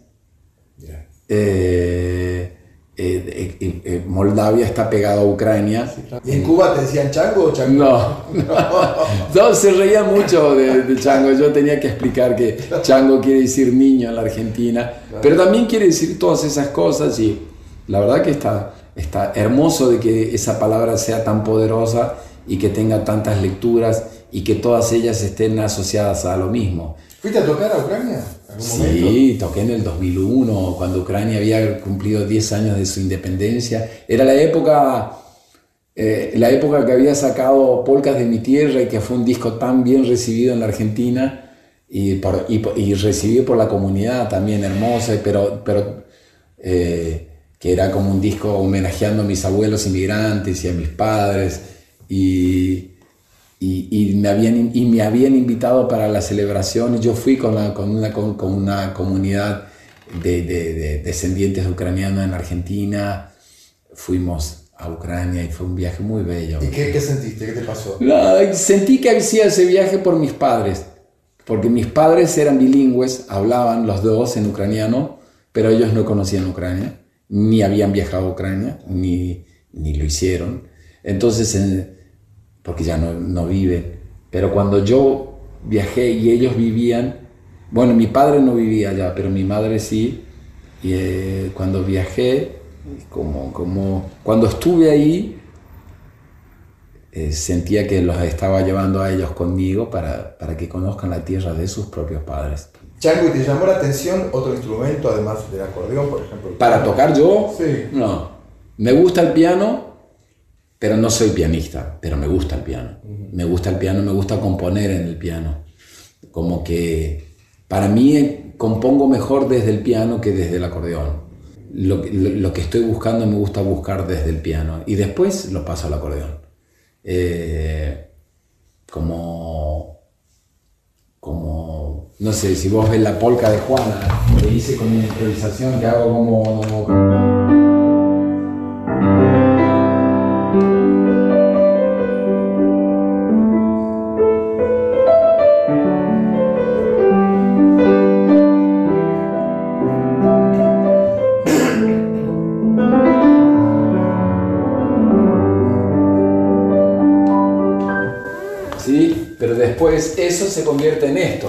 Eh, eh, eh, eh, Moldavia está pegado a Ucrania. ¿Y en Cuba te decían chango o chango? No, no, no, se reía mucho de, de chango. Yo tenía que explicar que chango quiere decir niño en la Argentina, pero también quiere decir todas esas cosas y la verdad que está, está hermoso de que esa palabra sea tan poderosa y que tenga tantas lecturas y que todas ellas estén asociadas a lo mismo. ¿Fuiste a tocar a Ucrania? Sí, toqué en el 2001, cuando Ucrania había cumplido 10 años de su independencia. Era la época, eh, la época que había sacado Polcas de mi tierra y que fue un disco tan bien recibido en la Argentina y recibido por la comunidad también hermosa, pero, pero eh, que era como un disco homenajeando a mis abuelos inmigrantes y a mis padres. Y, y, y me habían, y me habían invitado para la celebración yo fui con, la- con, una, con, con una comunidad de, de- de descendientes de ucranianos en Argentina. Fuimos a Ucrania y fue un viaje muy bello. ¿Y qué, qué sentiste? ¿Qué te pasó? No, sentí que hacía ese viaje por mis padres, porque mis padres eran bilingües, hablaban los dos en ucraniano, pero ellos no conocían Ucrania, ni habían viajado a Ucrania, ni, ni lo hicieron. Entonces, en- porque ya no, no viven, pero cuando yo viajé y ellos vivían, bueno, mi padre no vivía allá, pero mi madre sí, y eh, cuando viajé, como, como, cuando estuve ahí, eh, sentía que los estaba llevando a ellos conmigo para, para que conozcan la tierra de sus propios padres. Chango, ¿y te llamó la atención otro instrumento además del acordeón, por ejemplo? Para tocar yo, Sí. no. Me gusta el piano, pero no soy pianista, pero me gusta el piano. Me gusta el piano, me gusta componer en el piano. Como que para mí eh, compongo mejor desde el piano que desde el acordeón. Lo, que- lo- lo que estoy buscando me gusta buscar desde el piano y después lo paso al acordeón. Eh, como, como, no sé, si vos ves la polca de Juana, que hice con una improvisación que hago como... ¿sí? Después eso se convierte en esto.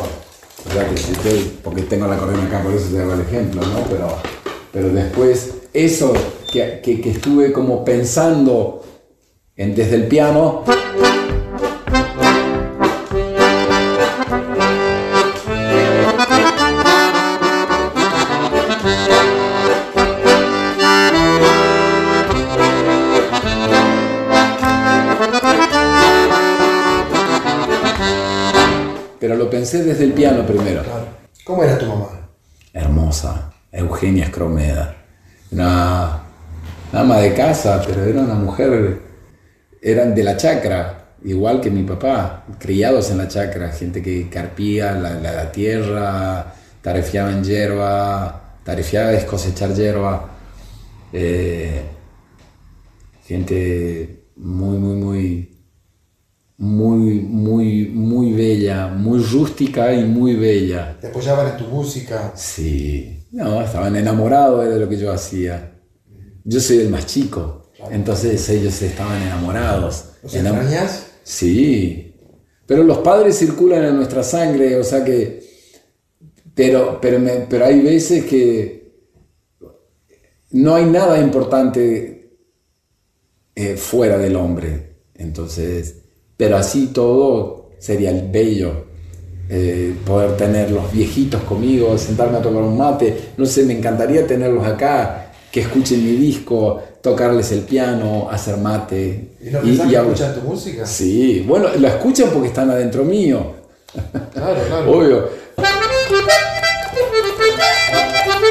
O sea, que porque tengo la corona acá, por eso te hago el ejemplo, ¿no? Pero, pero después eso que, que- que estuve como pensando en, desde el piano, pensé desde el piano primero. Claro. ¿Cómo era tu mamá? hermosa, Eugenia Escromeda. Una ama de casa, pero era una mujer, eran de la chacra, igual que mi papá, criados en la chacra, gente que carpía la, la- la tierra, tarefiaban hierba, tarefiaba es cosechar hierba. Eh, gente muy, muy, muy, muy, muy, muy bella, muy rústica y muy bella. ¿Te apoyaban en tu música? Sí, no, estaban enamorados de lo que yo hacía. Yo soy el más chico, entonces ellos estaban enamorados. ¿Los Enam- extrañas? Sí, pero los padres circulan en nuestra sangre, o sea que... Pero, pero, me- pero hay veces que no hay nada importante eh, fuera del hombre. Entonces, pero así todo sería el bello. eh, poder tener los viejitos conmigo, sentarme a tomar un mate. No sé, me encantaría tenerlos acá, que escuchen mi disco, tocarles el piano, hacer mate. ¿Y no que hablar. escuchan tu música? Sí, bueno, lo escuchan porque están adentro mío. Claro, claro. Obvio.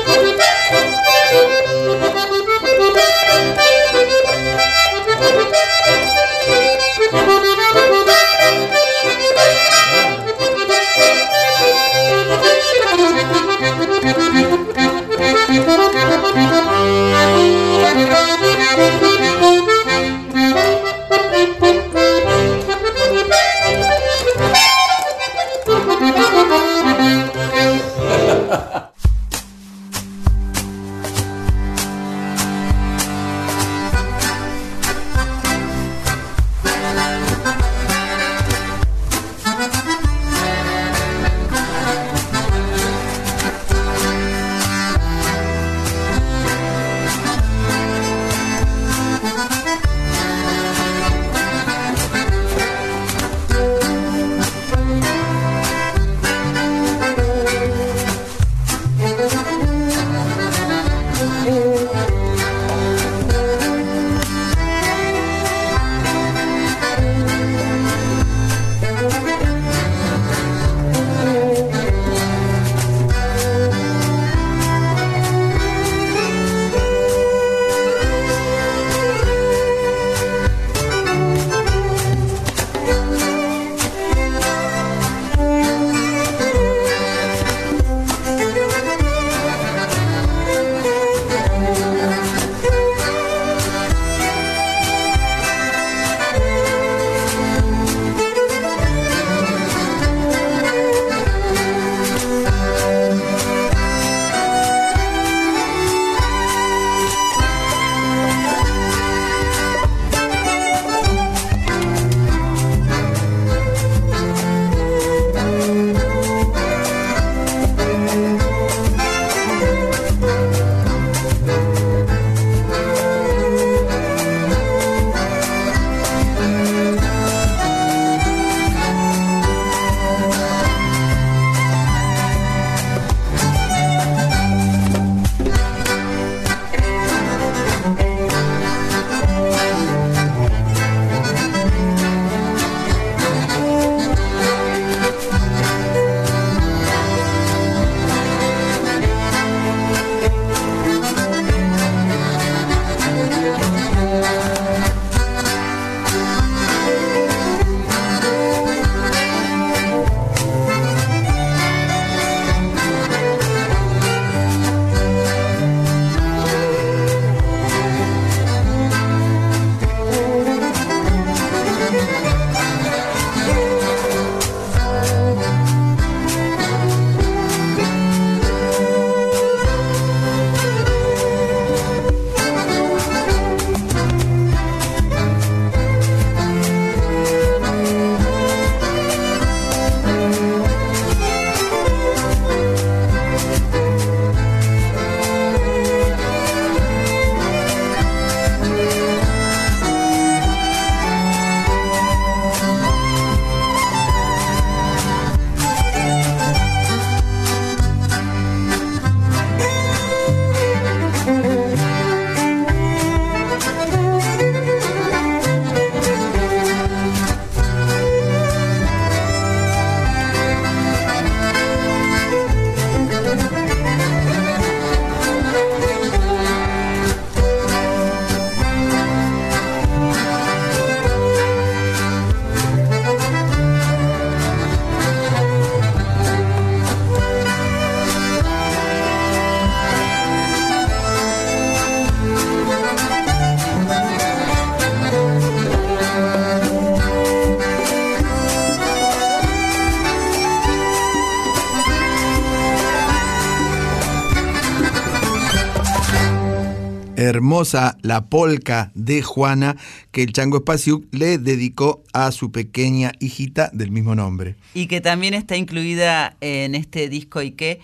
la polca de Juana que el Chango Espaciuc le dedicó a su pequeña hijita del mismo nombre. Y que también está incluida en este disco y que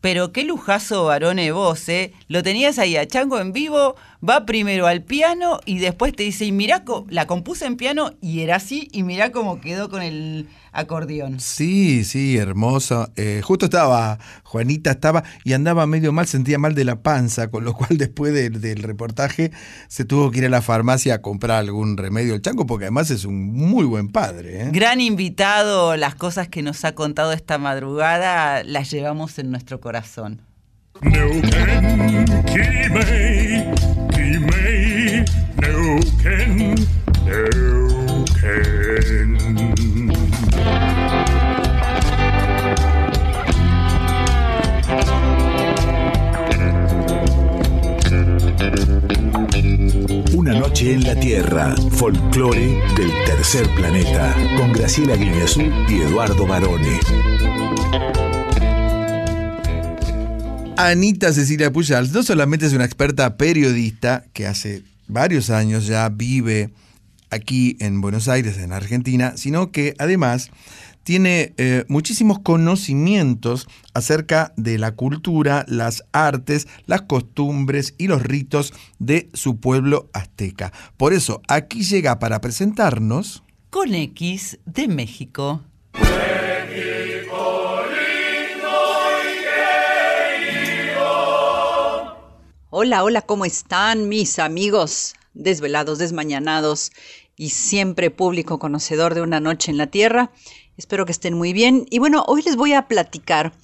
pero qué lujazo, varone, vos, ¿eh? Lo tenías ahí a Chango en vivo, va primero al piano y después te dice, y mirá, la compuse en piano y era así, y mirá cómo quedó con el acordeón. Sí, sí, hermoso. Eh, justo estaba, Juanita estaba y andaba medio mal, sentía mal de la panza, con lo cual después del reportaje se tuvo que ir a la farmacia a comprar algún remedio el chango, porque además es un muy buen padre. ¿eh? Gran invitado, las cosas que nos ha contado esta madrugada las llevamos en nuestro corazón. Una noche en la Tierra, folclore del tercer planeta, con Graciela Guineazú y Eduardo Barone. Anita Cecilia Pujals no solamente es una experta periodista que hace varios años ya vive aquí en Buenos Aires, en Argentina, sino que además tiene eh, muchísimos conocimientos acerca de la cultura, las artes, las costumbres y los ritos de su pueblo azteca. Por eso, aquí llega para presentarnos... Con X de México. Hola, hola, ¿cómo están mis amigos desvelados, desmañanados y siempre público conocedor de una noche en la tierra? Espero que estén muy bien. Y bueno, hoy les voy a platicar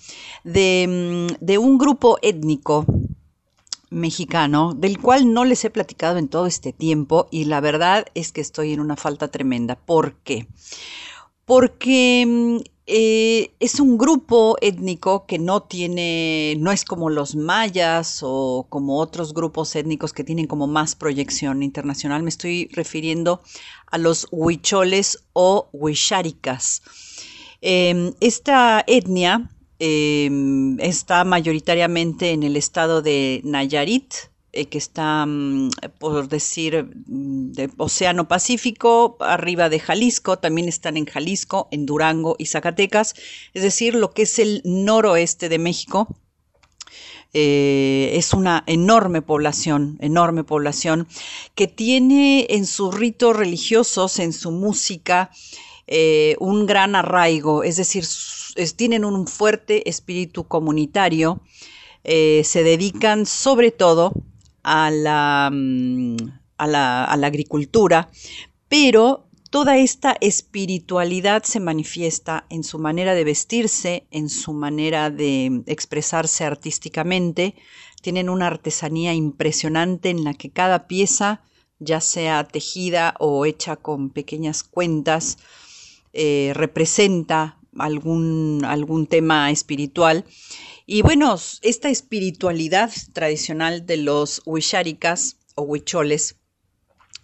de, mm, un grupo étnico mexicano del cual no les he platicado en todo este tiempo y la verdad es que estoy en una falta tremenda. ¿Por qué? Porque mm, eh, es un grupo étnico que no tiene, no es como los mayas o como otros grupos étnicos que tienen como más proyección internacional. Me estoy refiriendo a los huicholes o huicharicas. Em, esta etnia em, está mayoritariamente en el estado de Nayarit, eh, que está, mm, por decir, mm, de Océano Pacífico, arriba de Jalisco, también están en Jalisco, en Durango y Zacatecas, es decir, lo que es el noroeste de México. Eh, es una enorme población, enorme población, que tiene en sus ritos religiosos, en su música, eh, un gran arraigo, es decir, tienen un fuerte espíritu comunitario, eh, se dedican sobre todo a la, mm, a la, a la agricultura, pero toda esta espiritualidad se manifiesta en su manera de vestirse, en su manera de expresarse artísticamente. Tienen una artesanía impresionante en la que cada pieza, ya sea tejida o hecha con pequeñas cuentas, eh, representa algún, algún tema espiritual. Y bueno, esta espiritualidad tradicional de los huicharicas o huicholes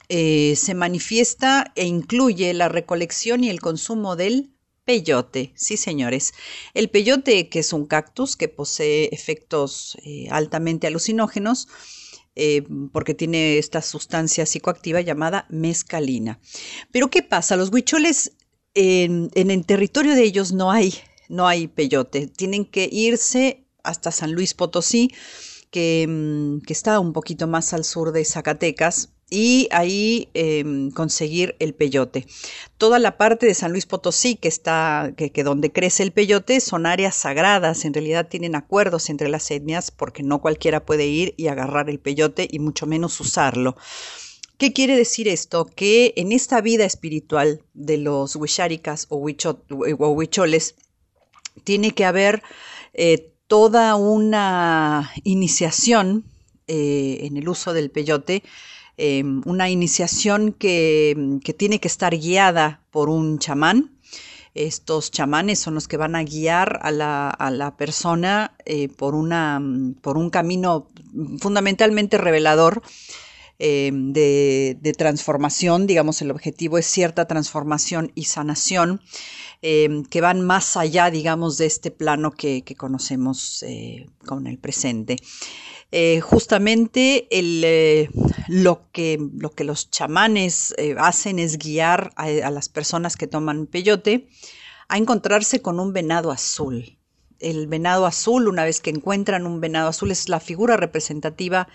eh, se manifiesta e incluye la recolección y el consumo del peyote. Sí, señores. El peyote, que es un cactus que posee efectos eh, altamente alucinógenos, porque tiene esta sustancia psicoactiva llamada mescalina. Pero ¿qué pasa? Los huicholes en, el territorio de ellos no hay, no hay peyote. Tienen que irse hasta San Luis Potosí, que, mm, está un poquito más al sur de Zacatecas, y ahí em, conseguir el peyote. Toda la parte de San Luis Potosí, que está, que, que, donde crece el peyote, son áreas sagradas. En realidad tienen acuerdos entre las etnias porque no cualquiera puede ir y agarrar el peyote y mucho menos usarlo. ¿Qué quiere decir esto? Que en esta vida espiritual de los huicharicas o, huicholes tiene que haber eh, toda una iniciación eh, en el uso del peyote, em, una iniciación que, tiene que estar guiada por un chamán. Estos chamanes son los que van a guiar a la, persona eh, por, un camino fundamentalmente revelador eh, de, transformación, digamos, el objetivo es cierta transformación y sanación eh, que van más allá, digamos, de este plano que, conocemos eh, con el presente. Eh, justamente eh, lo, que, lo, que, los chamanes hacen es guiar a, las personas que toman peyote a encontrarse con un venado azul. El venado azul, una vez que encuentran un venado azul, es la figura representativa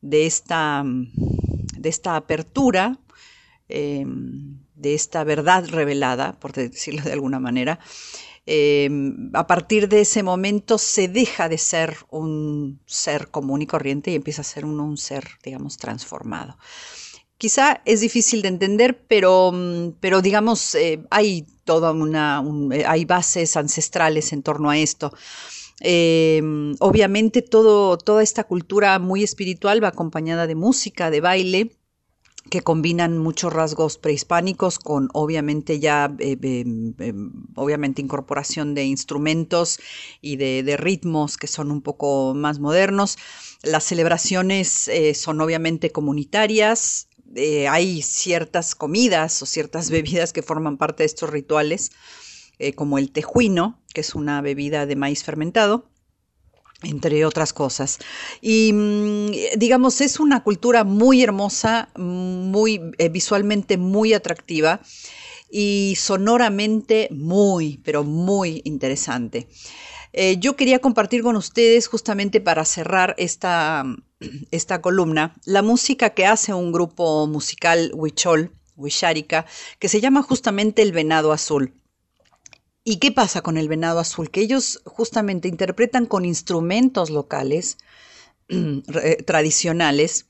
de esta, de esta apertura, eh, de esta verdad revelada, por decirlo de alguna manera, eh, a partir de ese momento se deja de ser un ser común y corriente y empieza a ser uno un ser, digamos, transformado. Quizá es difícil de entender, pero, pero digamos, eh, hay toda una, un, hay bases ancestrales en torno a esto. Eh, obviamente toda esta cultura muy espiritual va acompañada de música, de baile, que combinan muchos rasgos prehispánicos con obviamente ya, eh, eh, obviamente incorporación de instrumentos y de, de, ritmos que son un poco más modernos. Las celebraciones eh, son obviamente comunitarias, eh, hay ciertas comidas o ciertas bebidas que forman parte de estos rituales, eh, como el tejuino, que es una bebida de maíz fermentado entre otras cosas. Y digamos, es una cultura muy hermosa, muy eh, visualmente muy atractiva y sonoramente muy, pero muy interesante. Eh, yo quería compartir con ustedes, justamente para cerrar esta, esta columna, la música que hace un grupo musical huichol, huichárica, que se llama justamente El Venado Azul. ¿Y qué pasa con el venado azul? Que ellos justamente interpretan con instrumentos locales, tradicionales,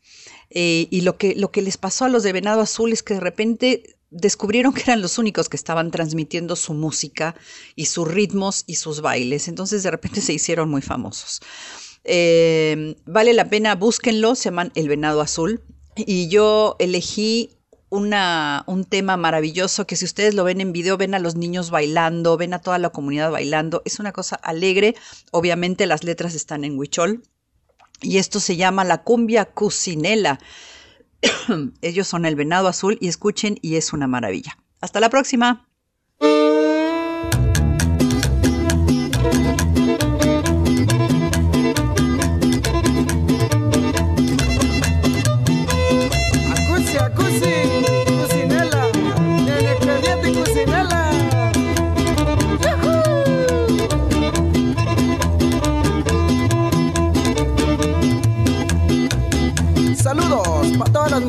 eh, y lo que, lo que les pasó a los de venado azul es que de repente descubrieron que eran los únicos que estaban transmitiendo su música y sus ritmos y sus bailes. Entonces de repente se hicieron muy famosos. Eh, vale la pena, búsquenlo, se llaman El Venado Azul. Y yo elegí una, un tema maravilloso que si ustedes lo ven en video, ven a los niños bailando, ven a toda la comunidad bailando. Es una cosa alegre. Obviamente las letras están en huichol. Y esto se llama la cumbia cucinela. Ellos son el venado azul y escuchen y es una maravilla. Hasta la próxima.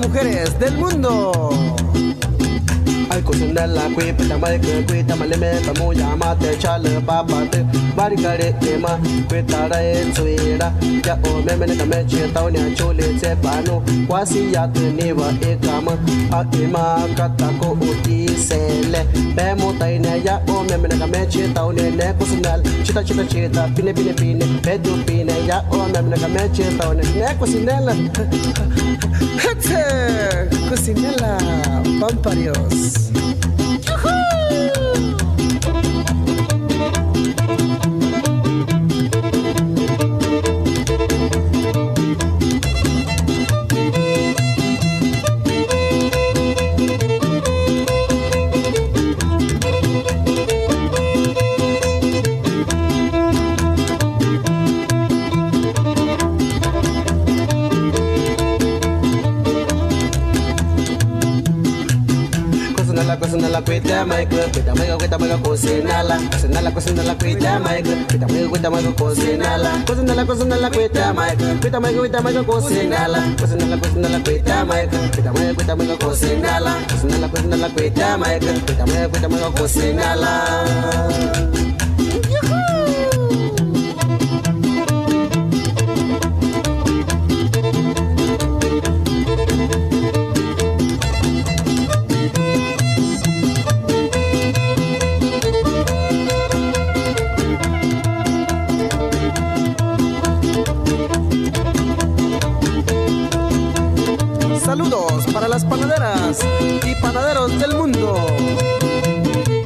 Mujeres del mundo. sunt de la cui Pe te-am băi că cui te-am lime Pe te ceală papa te Bari care e ma Cui tara e țuira Ia o meme ne tame ce tau ne ciule țe panu Quasi ia tâniva e camă A ima cata cu utisele Pe mutai ne ya o meme ne tame ce tau ne ne cu sunel chita chita cita pine pine pine Pe tu pine ia o meme ne tame ce tau ne ne cu sunel Cucinela, Pamparios. La cuita mai ku cuita mai cuita mai cocina la cocina la cocina la cuita mai ku cuita mai cuita mai cocina la cocina la cocina la cuita mai ku cuita mai cuita mai cocina la cocina la cocina la cuita mai ku cuita mai cuita panaderas y panaderos del mundo.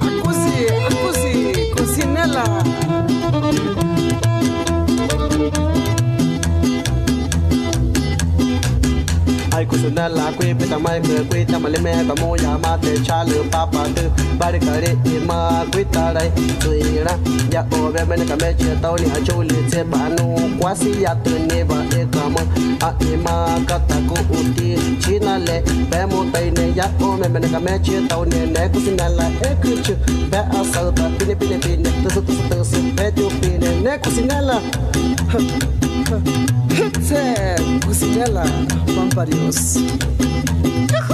Acusi, acusi, cocinela. Ay, kusuna kwe pita mai ke kwe ta male me ka mo ya ma te cha le pa pa te bari ka re e ma kwe ta rai tui ra ya o be me ka me che tau ni a chou le che ba nu kwa si ya te ne nama a ima kata ko uti china le be mo tai ne ya o me me ka me che tau ne ne ku sin la e ku chu be a sa ba pine pine pine tu tu tu tu tu be tu pine ne ku sin la Hitze, Cusinella, Mamparios. Juhu!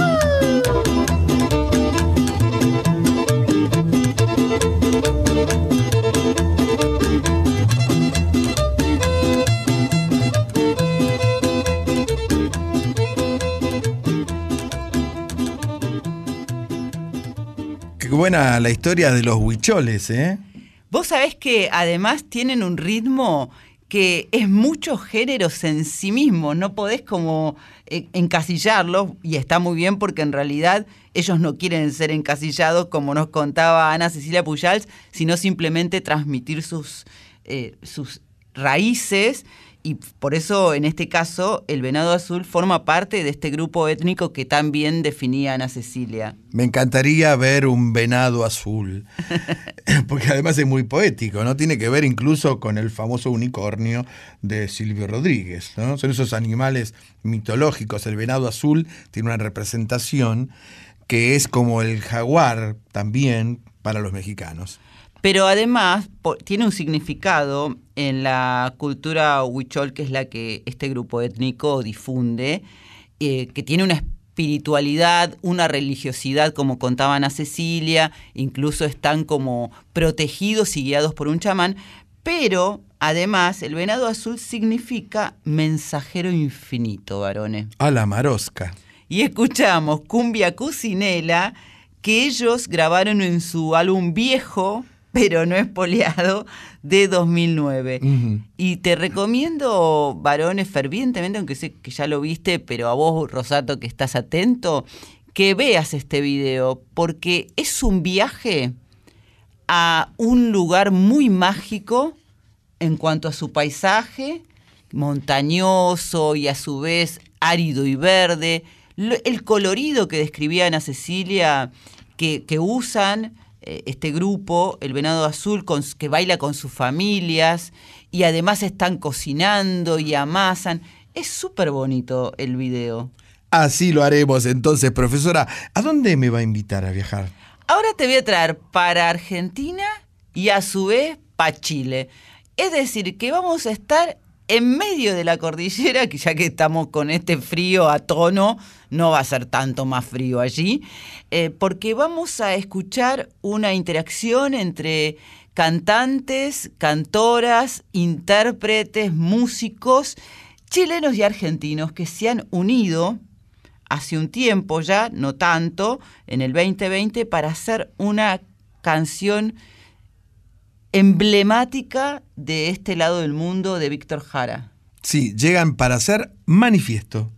Buena la historia de los huicholes, ¿eh? Vos sabés que además tienen un ritmo que es muchos géneros en sí mismos, no podés como eh, encasillarlos y está muy bien porque en realidad ellos no quieren ser encasillados como nos contaba Ana Cecilia Pujals, sino simplemente transmitir sus, eh, sus raíces y por eso en este caso el venado azul forma parte de este grupo étnico que tan bien definía Ana Cecilia. Me encantaría ver un venado azul, porque además es muy poético, ¿no? Tiene que ver incluso con el famoso unicornio de Silvio Rodríguez, ¿no? Son esos animales mitológicos. El venado azul tiene una representación que es como el jaguar también para los mexicanos. Pero además tiene un significado en la cultura huichol, que es la que este grupo étnico difunde, eh, que tiene una espiritualidad, una religiosidad, como contaban a Cecilia, incluso están como protegidos y guiados por un chamán, pero además el venado azul significa mensajero infinito, varones. A la marosca. Y escuchamos Cumbia Cucinela, que ellos grabaron en su álbum viejo, pero no espoleado, de 2009. Ujú. Y te recomiendo, varones, fervientemente, aunque sé que ya lo viste, pero a vos, Rosato, que estás atento, que veas este video, porque es un viaje a un lugar muy mágico en cuanto a su paisaje, montañoso y a su vez árido y verde, el colorido que describía Ana Cecilia, que, que usan este grupo, el Venado Azul, con que baila con sus familias y además están cocinando y amasan. Es súper bonito el video. Así lo haremos entonces, profesora. ¿A dónde me va a invitar a viajar? Ahora te voy a traer para Argentina y a su vez para Chile. Es decir, que vamos a estar en medio de la cordillera, que ya que estamos con este frío a tono, no va a ser tanto más frío allí, eh, porque vamos a escuchar una interacción entre cantantes, cantoras, intérpretes, músicos chilenos y argentinos que se han unido hace un tiempo ya, no tanto, en el 2020, para hacer una canción emblemática de este lado del mundo de Víctor Jara. Sí, llegan para hacer manifiesto.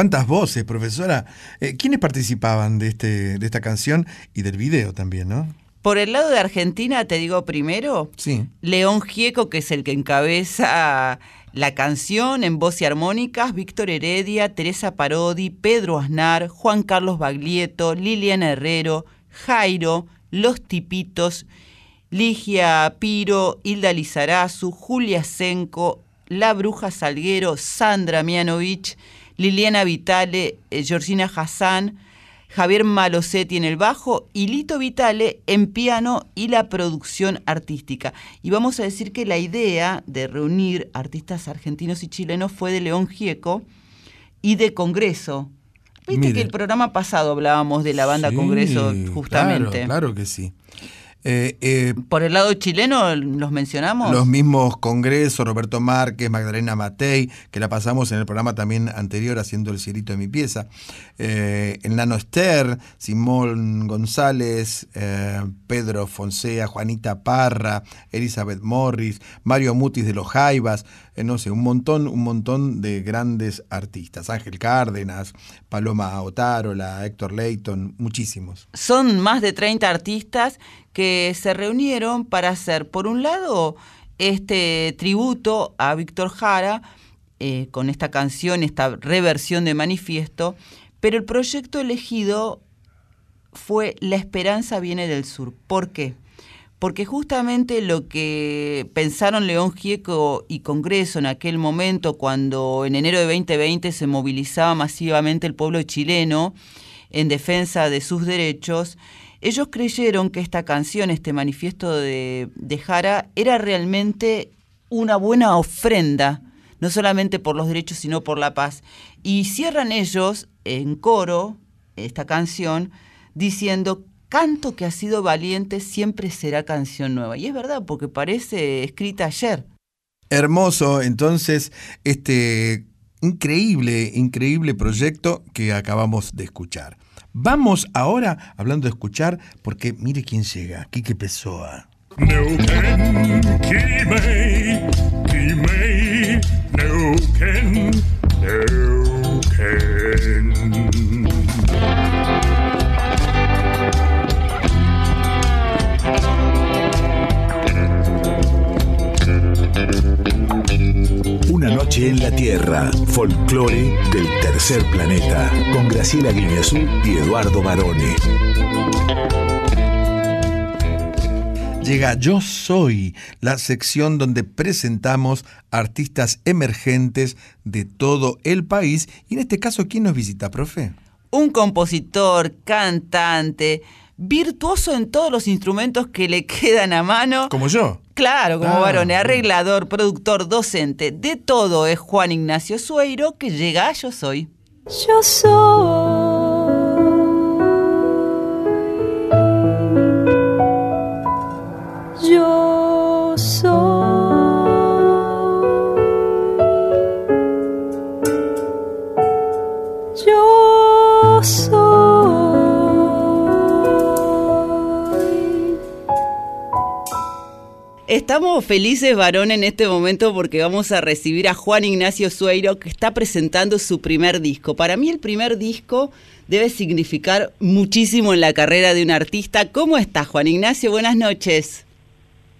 ¿Cuántas voces, profesora? Eh, ¿Quiénes participaban de, este, de esta canción y del video también, no? Por el lado de Argentina, te digo primero, Sí. León Gieco, que es el que encabeza la canción en voz y armónicas, Víctor Heredia, Teresa Parodi, Pedro Aznar, Juan Carlos Baglietto, Liliana Herrero, Jairo, Los Tipitos, Ligia Piro, Hilda Lizarazu, Julia Senco, La Bruja Salguero, Sandra Mianovich, Liliana Vitale, eh, Georgina Hassan, Javier Malosetti en el bajo y Lito Vitale en piano y la producción artística. Y vamos a decir que la idea de reunir artistas argentinos y chilenos fue de León Gieco y de Congreso. Viste Mire. que el programa pasado hablábamos de la banda Sí, Congreso justamente. Claro, claro que sí. Eh, eh, Por el lado chileno los mencionamos. Los mismos congresos, Roberto Márquez, Magdalena Matei, que la pasamos en el programa también anterior haciendo el cielito de mi pieza. Eh, el Nano Ester, Simón González, eh, Pedro Fonsea, Juanita Parra, Elizabeth Morris, Mario Mutis de los Jaivas, eh, no sé, un montón, un montón de grandes artistas. Ángel Cárdenas, Paloma Otárola, Héctor Leighton, muchísimos. son más de 30 artistas que se reunieron para hacer, por un lado, este tributo a Víctor Jara eh, con esta canción, esta reversión de Manifiesto, pero el proyecto elegido fue La Esperanza viene del Sur. ¿Por qué? Porque justamente lo que pensaron León Gieco y Congreso en aquel momento, cuando en enero de 2020 se movilizaba masivamente el pueblo chileno en defensa de sus derechos, ellos creyeron que esta canción, este manifiesto de, de Jara, era realmente una buena ofrenda, no solamente por los derechos, sino por la paz. Y cierran ellos en coro esta canción diciendo, canto que ha sido valiente siempre será canción nueva. Y es verdad, porque parece escrita ayer. Hermoso, entonces, este increíble, increíble proyecto que acabamos de escuchar. Vamos ahora, hablando de escuchar, porque mire quién llega, Quique Pessoa. Neuken. Noche en la Tierra, folclore del tercer planeta, con Graciela Guineazú y Eduardo Barone. Llega Yo Soy, la sección donde presentamos artistas emergentes de todo el país. Y en este caso, ¿quién nos visita, profe? Un compositor, cantante, virtuoso en todos los instrumentos que le quedan a mano. Como yo. Claro, como Ah, varón, arreglador, productor, docente, de todo es Juan Ignacio Sueiro que llega a Yo Soy. Yo soy. Yo Estamos felices, varón, en este momento porque vamos a recibir a Juan Ignacio Sueiro que está presentando su primer disco. Para mí el primer disco debe significar muchísimo en la carrera de un artista. ¿Cómo estás, Juan Ignacio? Buenas noches.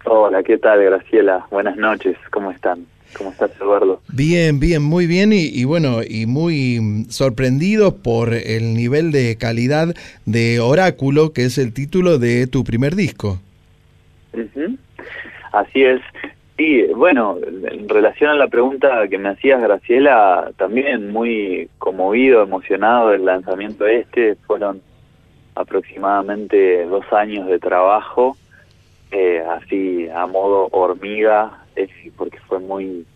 Hola, ¿qué tal, Graciela? Buenas noches, ¿cómo están? ¿Cómo estás, Eduardo? Bien, bien, muy bien y, y bueno, y muy mm, sorprendido por el nivel de calidad de Oráculo, que es el título de tu primer disco. Ujú. Así es. Y bueno, en relación a la pregunta que me hacías, Graciela, también muy conmovido, emocionado del lanzamiento este. Fueron aproximadamente dos años de trabajo, eh, así a modo hormiga, eh, porque fue muy...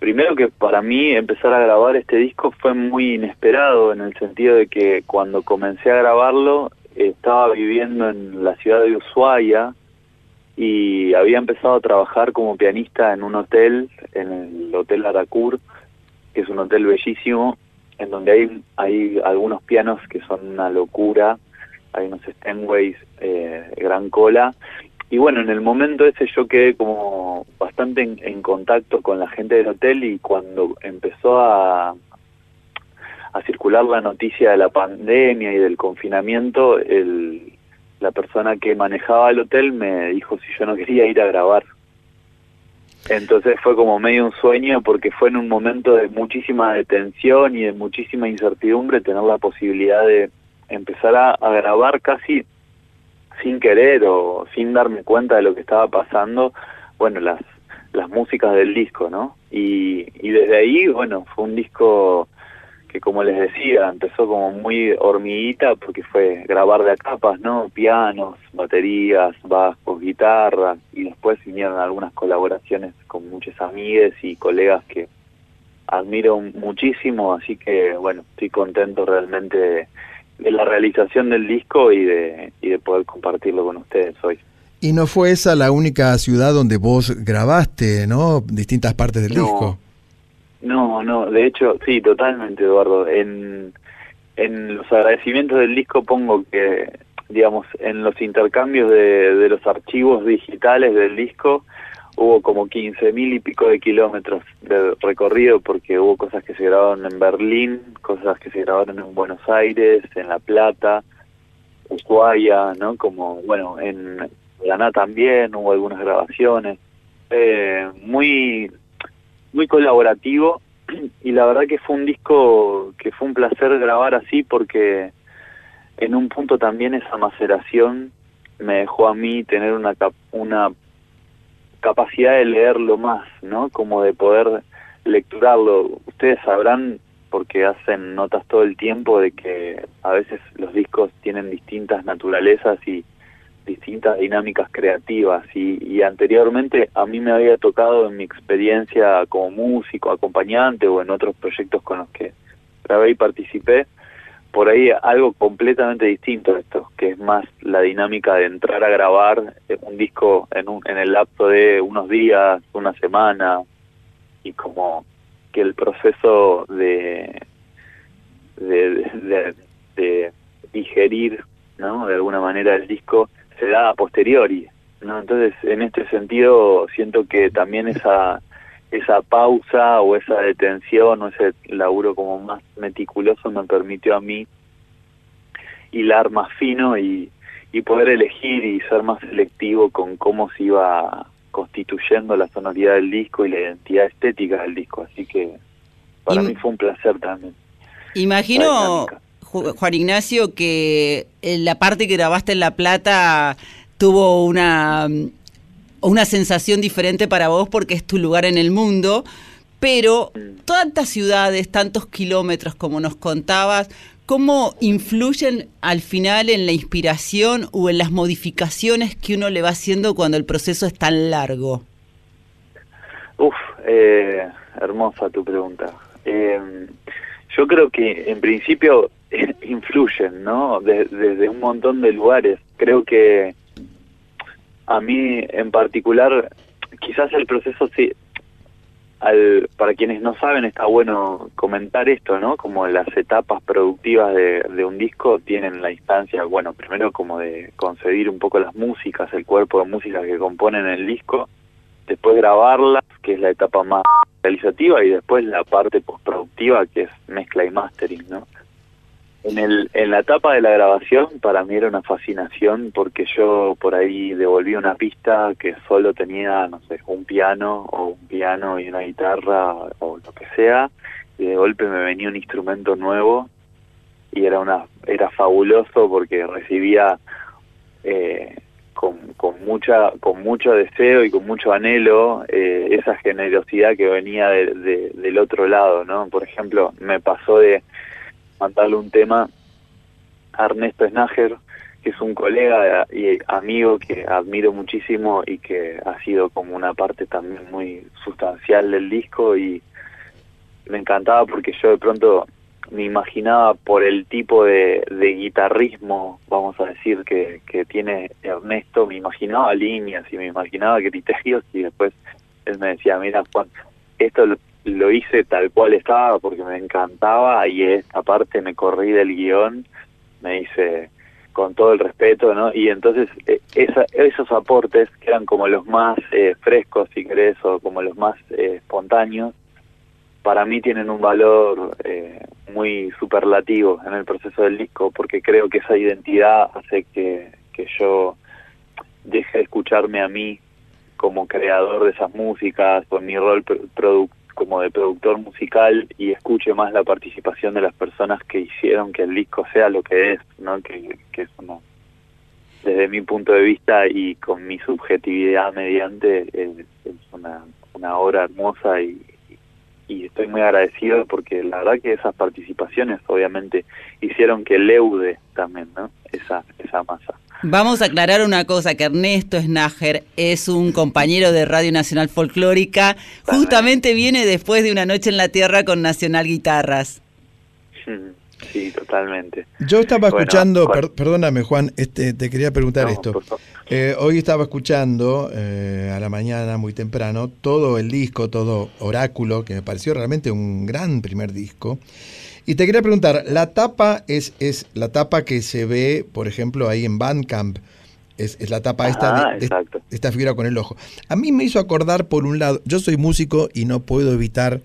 Primero que para mí empezar a grabar este disco fue muy inesperado en el sentido de que cuando comencé a grabarlo estaba viviendo en la ciudad de Ushuaia, y había empezado a trabajar como pianista en un hotel, en el Hotel Aracur, que es un hotel bellísimo, en donde hay, hay algunos pianos que son una locura, hay unos Steinways eh, gran cola, y bueno, en el momento ese yo quedé como bastante en, en contacto con la gente del hotel y cuando empezó a, a circular la noticia de la pandemia y del confinamiento, el, la persona que manejaba el hotel me dijo si yo no quería ir a grabar. Entonces fue como medio un sueño porque fue en un momento de muchísima detención y de muchísima incertidumbre tener la posibilidad de empezar a, a grabar casi sin querer o sin darme cuenta de lo que estaba pasando, bueno, las, las músicas del disco, ¿no? Y, y desde ahí, bueno, fue un disco que como les decía, empezó como muy hormiguita porque fue grabar de a capas, ¿no? Pianos, baterías, bajos, guitarras y después vinieron algunas colaboraciones con muchas amigas y colegas que admiro muchísimo, así que bueno, estoy contento realmente de, de la realización del disco y de, y de poder compartirlo con ustedes hoy. Y no fue esa la única ciudad donde vos grabaste, ¿no? Distintas partes del No. disco. No, no, de hecho, sí, totalmente, Eduardo. En, en los agradecimientos del disco pongo que, digamos, en los intercambios de, de los archivos digitales del disco hubo como 15 mil y pico de kilómetros de recorrido porque hubo cosas que se grabaron en Berlín, cosas que se grabaron en Buenos Aires, en La Plata, Ushuaia, ¿no? Como, bueno, en Granada también hubo algunas grabaciones. Eh, muy muy colaborativo y la verdad que fue un disco que fue un placer grabar así porque en un punto también esa maceración me dejó a mí tener una una capacidad de leerlo más, ¿no? Como de poder lecturarlo. Ustedes sabrán porque hacen notas todo el tiempo de que a veces los discos tienen distintas naturalezas y distintas dinámicas creativas y, anteriormente a mí me había tocado en mi experiencia como músico, acompañante o en otros proyectos con los que grabé y participé, por ahí algo completamente distinto esto, que es más la dinámica de entrar a grabar un disco en, un, en el lapso de unos días, una semana, y como que el proceso de, de, de, de digerir ¿no? de alguna manera el disco se da a posteriori. ¿no? Entonces, en este sentido, siento que también esa esa pausa o esa detención o ese laburo como más meticuloso me permitió a mí hilar más fino y, y poder elegir y ser más selectivo con cómo se iba constituyendo la sonoridad del disco y la identidad estética del disco. Así que para Y- mí fue un placer también. Imagino, Juan Ignacio, que eh, la parte que grabaste en La Plata tuvo una, mm, una sensación diferente para vos porque es tu lugar en el mundo, pero tantas ciudades, tantos kilómetros como nos contabas, ¿cómo influyen al final en la inspiración o en las modificaciones que uno le va haciendo cuando el proceso es tan largo? Uf, eh, hermosa tu pregunta. Eh, yo creo que en principio influyen, ¿no? De- desde un montón de lugares. Creo que a mí en particular, quizás el proceso sí, al, para quienes no saben está bueno comentar esto, ¿no? Como las etapas productivas de, un disco tienen la instancia, bueno, primero como de concebir un poco las músicas, el cuerpo de música que componen el disco, después grabarlas, que es la etapa más realizativa, y después la parte postproductiva, que es mezcla y mastering, ¿no? En, el, en la etapa de la grabación para mí era una fascinación porque yo por ahí devolví una pista que solo tenía, no sé, un piano o un piano y una guitarra o lo que sea y de golpe me venía un instrumento nuevo y era una era fabuloso porque recibía eh, con, con mucha con mucho deseo y con mucho anhelo eh, esa generosidad que venía de- de- del otro lado, ¿no? Por ejemplo, me pasó de mandarle un tema a Ernesto Snager, que es un colega y amigo que admiro muchísimo y que ha sido como una parte también muy sustancial del disco y me encantaba porque yo de pronto me imaginaba por el tipo de, guitarrismo, vamos a decir, que, que tiene Ernesto, me imaginaba líneas y me imaginaba criterios y después él me decía, mira Juan, esto lo, hice tal cual estaba porque me encantaba y esta parte me corrí del guion, me dice con todo el respeto, ¿no? Y entonces eh, esa, esos aportes que eran como los más eh, frescos, si querés, o como los más eh, espontáneos, para mí tienen un valor eh, muy superlativo en el proceso del disco, porque creo que esa identidad hace que, que yo deje de escucharme a mí como creador de esas músicas en mi rol produ como de productor musical y escuche más la participación de las personas que hicieron que el disco sea lo que es, ¿no? Que, es una, desde mi punto de vista y con mi subjetividad mediante, es, es una, una obra hermosa y, y estoy muy agradecido porque la verdad que esas participaciones obviamente hicieron que leude también, ¿no? Esa, esa masa. Vamos a aclarar una cosa, que Ernesto Snager es un compañero de Radio Nacional Folclórica, justamente viene después de una noche en la Tierra con Nacional Guitarras. Sí, totalmente. Yo estaba escuchando, perdóname Juan, este, te quería preguntar esto. Eh, hoy estaba escuchando eh, a la mañana muy temprano todo el disco, todo Oráculo, que me pareció realmente un gran primer disco. Y te quería preguntar, la tapa es, es la tapa que se ve, por ejemplo, ahí en Bandcamp. Es, es la tapa esta de, esta figura con el ojo. A mí me hizo acordar, por un lado, yo soy músico y no puedo evitar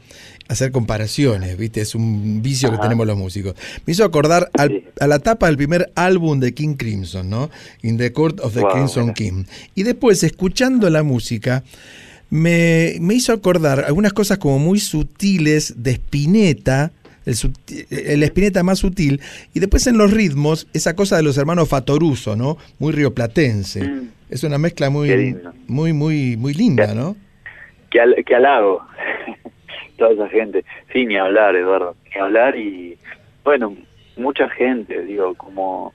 hacer comparaciones, ¿viste? Es un vicio que tenemos los músicos. Me hizo acordar a la tapa del primer álbum de King Crimson, ¿no? In the Court of the Crimson King. Y después, escuchando la música, me, me hizo acordar algunas cosas como muy sutiles de Spinetta, el, el espineta más sutil, y después en los ritmos, esa cosa de los hermanos Fatoruso, ¿no? Muy rioplatense. Mm. Es una mezcla muy, muy, muy, muy linda, ¿no? Que, al, que halago, toda esa gente. Sí, ni hablar, Eduardo, ni hablar y, bueno, mucha gente, digo, como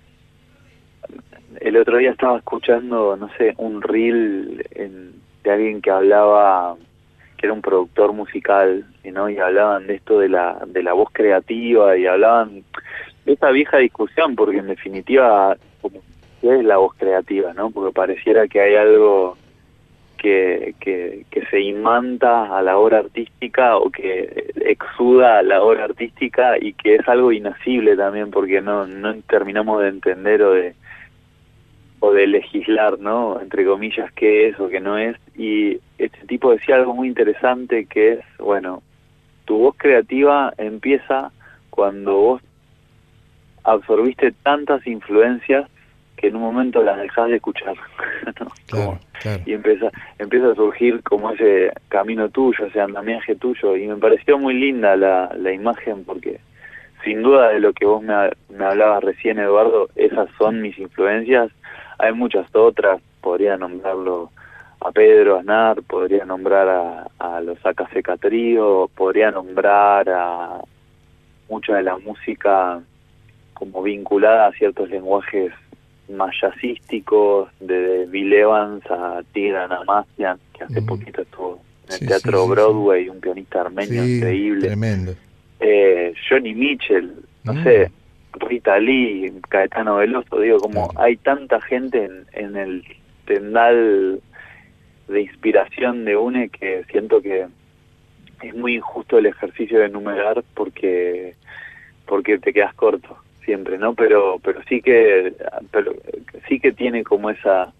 el otro día estaba escuchando, no sé, un reel de alguien que hablaba que era un productor musical, ¿no? Y hablaban de esto de la, de la voz creativa y hablaban de esta vieja discusión, porque en definitiva, ¿qué es la voz creativa, no? Porque pareciera que hay algo que, que, se imanta a la obra artística o que exuda a la obra artística y que es algo inasible también, porque no, no terminamos de entender o de o de legislar, ¿no? Entre comillas, qué es o qué no es. Y este tipo decía algo muy interesante que es, bueno, tu voz creativa empieza cuando vos absorbiste tantas influencias que en un momento las dejas de escuchar. Y empieza, empieza a surgir como ese camino tuyo, ese andamiaje tuyo. Y me pareció muy linda la, la imagen porque sin duda de lo que vos me, me hablabas recién, Eduardo, esas son mis influencias hay muchas otras, podría nombrarlo a Pedro Aznar, podría nombrar a, a los AKC Trío, podría nombrar a mucha de la música como vinculada a ciertos lenguajes más jazzísticos, de Bill Evans a Tigran Amassian, que hace poquito estuvo en el Teatro Broadway, un pianista armenio increíble. Tremendo. Eh, Johnny Mitchell, no mm. sé, Rita Lee, Caetano Veloso, digo, como hay tanta gente en, en el tendal de inspiración de UNE que siento que es muy injusto el ejercicio de enumerar porque porque te quedas corto siempre, ¿no? Pero pero sí que pero sí que tiene como esa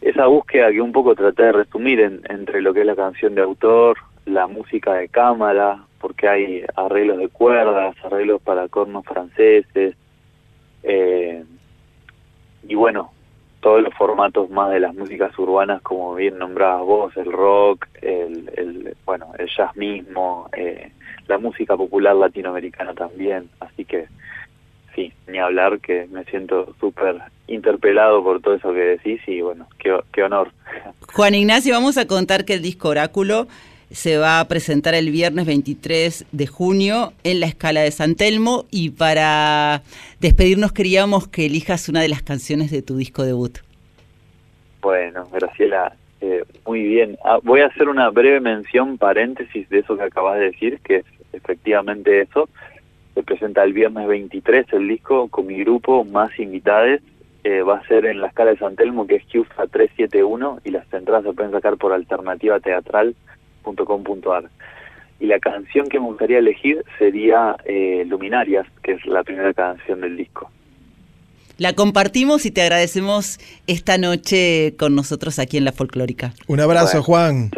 esa búsqueda que un poco traté de resumir en, entre lo que es la canción de autor, la música de cámara, porque hay arreglos de cuerdas, arreglos para cornos franceses, eh, y bueno, todos los formatos más de las músicas urbanas, como bien nombrabas vos, el rock, el, el bueno, el jazz mismo, eh, la música popular latinoamericana también, así que sí, ni hablar que me siento súper interpelado por todo eso que decís y bueno, qué, qué honor. Juan Ignacio, vamos a contar que el disco Oráculo se va a presentar el viernes 23 de junio en la escala de San Telmo y para despedirnos queríamos que elijas una de las canciones de tu disco debut. Bueno, Graciela, eh, muy bien. Ah, voy a hacer una breve mención, paréntesis de eso que acabas de decir, que es efectivamente eso. Se presenta el viernes 23 el disco con mi grupo, más invitades. Eh, va a ser en la escala de San Telmo, que es QFA 371, y las entradas se pueden sacar por alternativa teatral .com.ar. Y la canción que me gustaría elegir sería eh, Luminarias, que es la primera canción del disco. La compartimos y te agradecemos esta noche con nosotros aquí en La Folclórica. Un abrazo, Juan.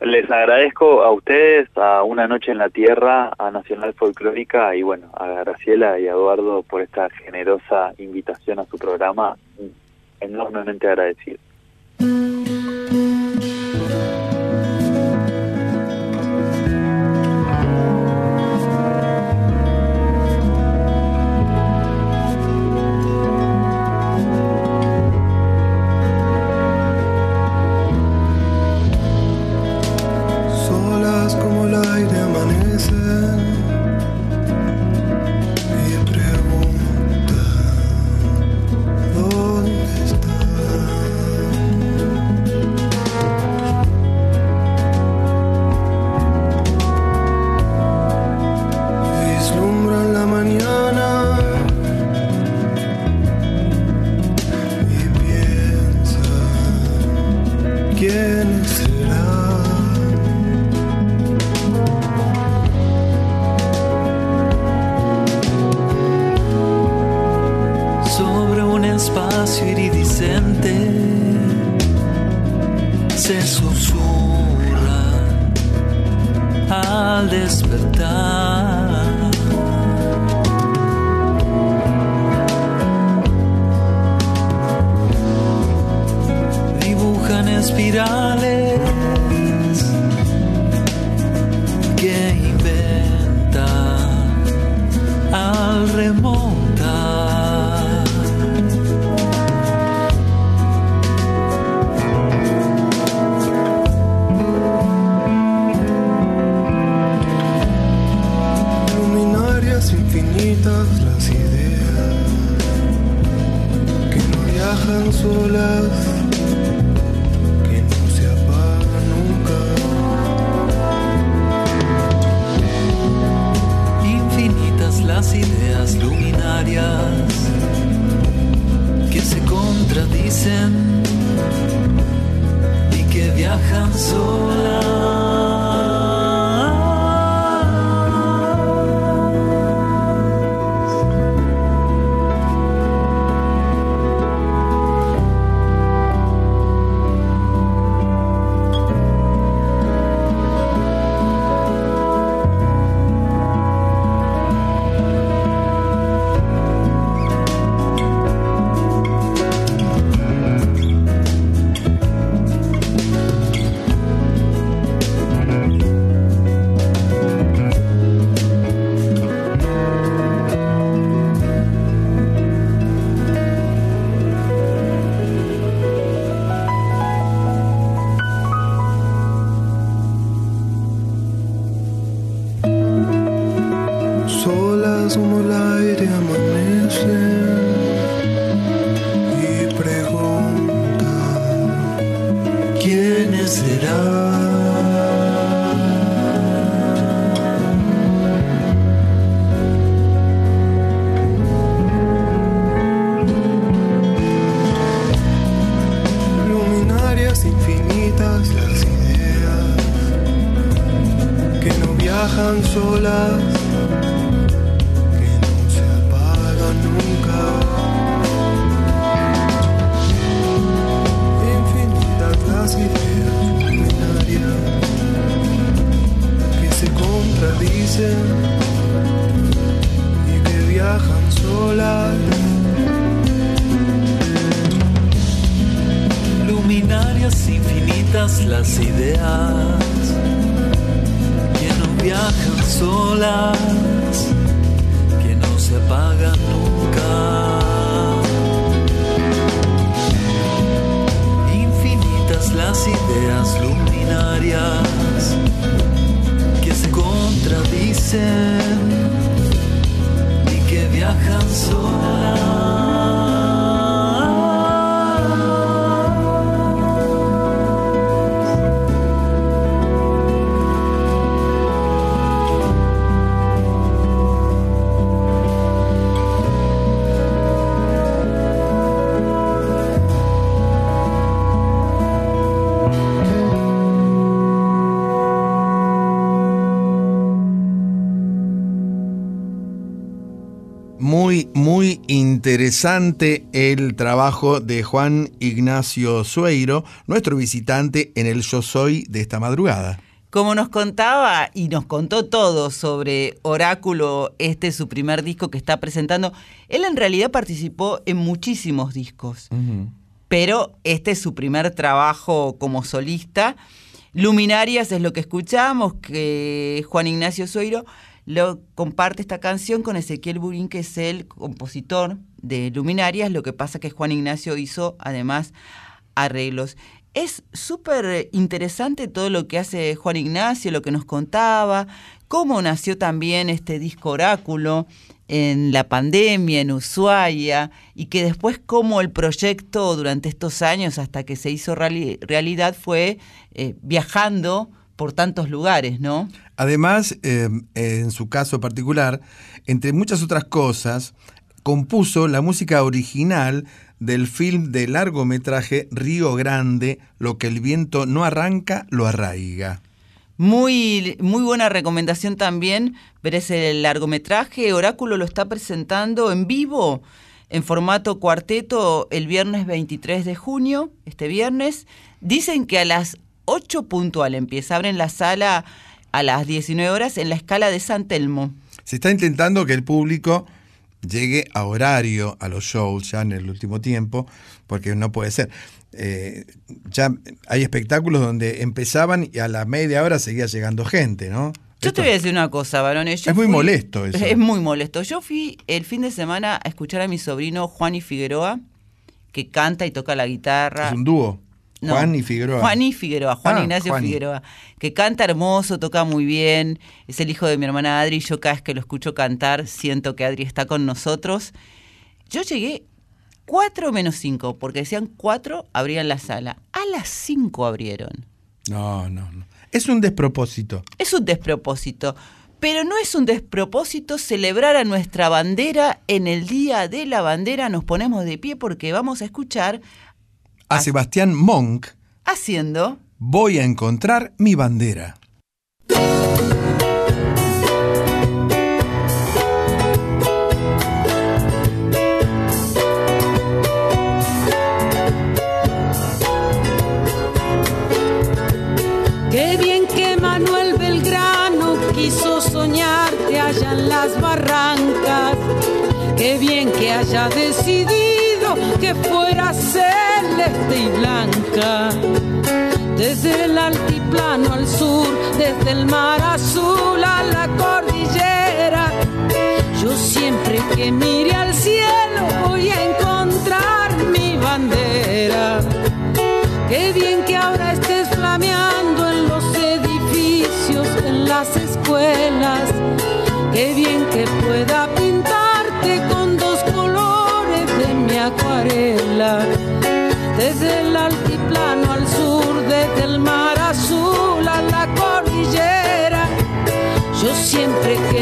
Les agradezco a ustedes, a Una Noche en la Tierra, a Nacional Folclórica y bueno, a Graciela y a Eduardo por esta generosa invitación a su programa. Enormemente agradecido. Se susurra al despertar. Dibujan espirales Muy, muy interesante el trabajo de Juan Ignacio Sueiro, nuestro visitante en el Yo Soy de esta madrugada. Como nos contaba y nos contó todo sobre Oráculo, este es su primer disco que está presentando, él en realidad participó en muchísimos discos, pero este es su primer trabajo como solista. Luminarias es lo que escuchamos, que Juan Ignacio Sueiro lo comparte esta canción con Ezequiel Burín, que es el compositor de Luminarias. Lo que pasa que Juan Ignacio hizo además arreglos. Es súper interesante todo lo que hace Juan Ignacio, lo que nos contaba, cómo nació también este disco Oráculo en la pandemia, en Ushuaia, y que después cómo el proyecto durante estos años, hasta que se hizo reali- realidad, fue eh, viajando por tantos lugares, ¿no? Además, eh, en su caso particular, entre muchas otras cosas, compuso la música original del film de largometraje Río Grande, Lo que el viento no arranca, lo arraiga. Muy, muy buena recomendación también ver ese largometraje. Oráculo lo está presentando en vivo, en formato cuarteto, el viernes 23 de junio, este viernes. Dicen que a las 8 puntual empieza. Abren la sala a las 19 horas en la escala de San Telmo. Se está intentando que el público llegue a horario a los shows ya en el último tiempo, porque no puede ser. Eh, ya hay espectáculos donde empezaban y a la media hora seguía llegando gente, ¿no? Yo te voy a decir una cosa, varones. Yo Es muy fui- molesto eso. Es muy molesto. Yo fui el fin de semana a escuchar a mi sobrino Juan y Figueroa, que canta y toca la guitarra. Es un dúo. No. Juan y Figueroa. Juan y Figueroa, Juan Ah, Ignacio. Figueroa, que canta hermoso, toca muy bien, es el hijo de mi hermana Adri, yo cada vez que lo escucho cantar siento que Adri está con nosotros. Yo llegué 4 menos 5, porque decían 4 abrían la sala, a las 5 abrieron. No, no, no. Es un despropósito. Es un despropósito, pero no es un despropósito celebrar a nuestra bandera en el Día de la Bandera, nos ponemos de pie porque vamos a escuchar A Sebastián Monk haciendo... voy a encontrar mi bandera. Qué bien que Manuel Belgrano quiso soñarte allá en las barrancas. Qué bien que haya decidido que fuera celeste y blanca. Desde el altiplano al sur, desde el mar azul a la cordillera. Yo siempre que mire al cielo voy a encontrar mi bandera. Qué bien que ahora estés flameando en los edificios, en las escuelas. Qué bien que pueda pintarte con acuarela. Desde el altiplano al sur, desde el mar azul a la cordillera. Yo siempre que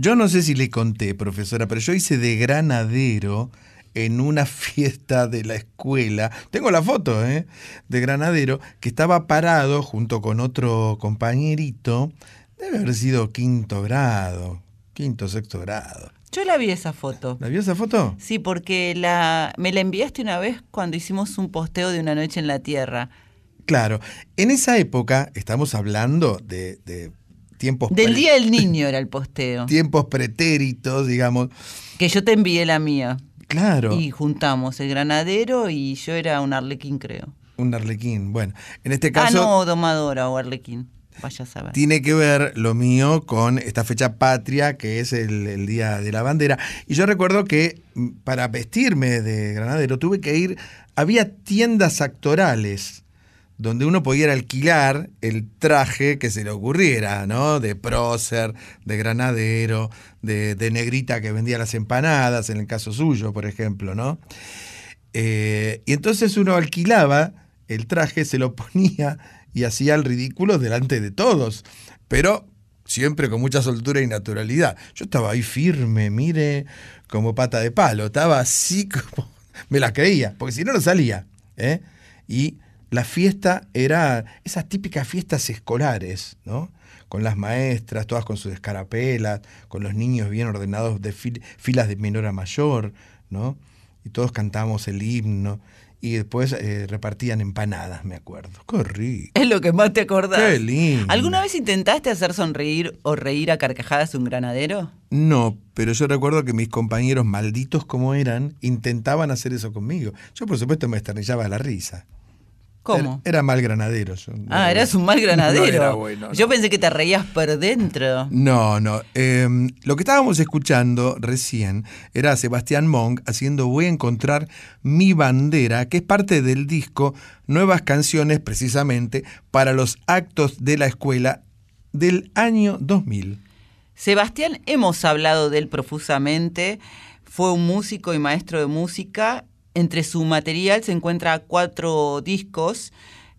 Yo no sé si le conté, profesora, pero yo hice de granadero en una fiesta de la escuela. Tengo la foto, ¿eh? De granadero, que estaba parado junto con otro compañerito. Debe haber sido quinto grado, quinto, sexto grado. Yo la vi esa foto. ¿La vio esa foto? Sí, porque la, me la enviaste una vez cuando hicimos un posteo de una noche en la Tierra. Claro, en esa época estamos hablando de, de tiempos Del Día del Niño era el posteo. tiempos pretéritos, digamos. Que yo te envié la mía. Claro. Y juntamos el granadero y yo era un arlequín, creo. Un arlequín. Bueno, en este Ah, caso no, domadora o arlequín. Vaya a saber. tiene que ver lo mío con esta fecha patria, que es el, el Día de la Bandera. Y yo recuerdo que mm, para vestirme de granadero tuve que ir, había tiendas actorales donde uno podía alquilar el traje que se le ocurriera, ¿no? De prócer, de granadero, de, de negrita que vendía las empanadas, en el caso suyo, por ejemplo, ¿no? Eh, y entonces uno alquilaba el traje, se lo ponía y hacía el ridículo delante de todos, pero siempre con mucha soltura y naturalidad. Yo estaba ahí firme, mire, como pata de palo, estaba así como... Me la creía, porque si no, no salía. ¿eh? Y la fiesta era esas típicas fiestas escolares, ¿no? Con las maestras, todas con sus escarapelas, con los niños bien ordenados de fil- filas de menor a mayor, ¿no? Y todos cantábamos el himno. Y después eh, repartían empanadas, me acuerdo. ¡Qué rico! Es lo que más te acordás. ¡Qué lindo! ¿Alguna vez intentaste hacer sonreír o reír a carcajadas un granadero? No, pero yo recuerdo que mis compañeros, malditos como eran, intentaban hacer eso conmigo. Yo, por supuesto, me esternillaba la risa. ¿Cómo? Era, era mal granadero. yo. Ah, era eras un mal granadero. No era bueno. Yo pensé que te reías por dentro. No, no. Eh, lo que estábamos escuchando recién era Sebastián Monk haciendo Voy a encontrar mi bandera, que es parte del disco Nuevas Canciones, precisamente, para los actos de la escuela del año 2000. Sebastián, hemos hablado de él profusamente. Fue un músico y maestro de música. Entre su material se encuentra cuatro discos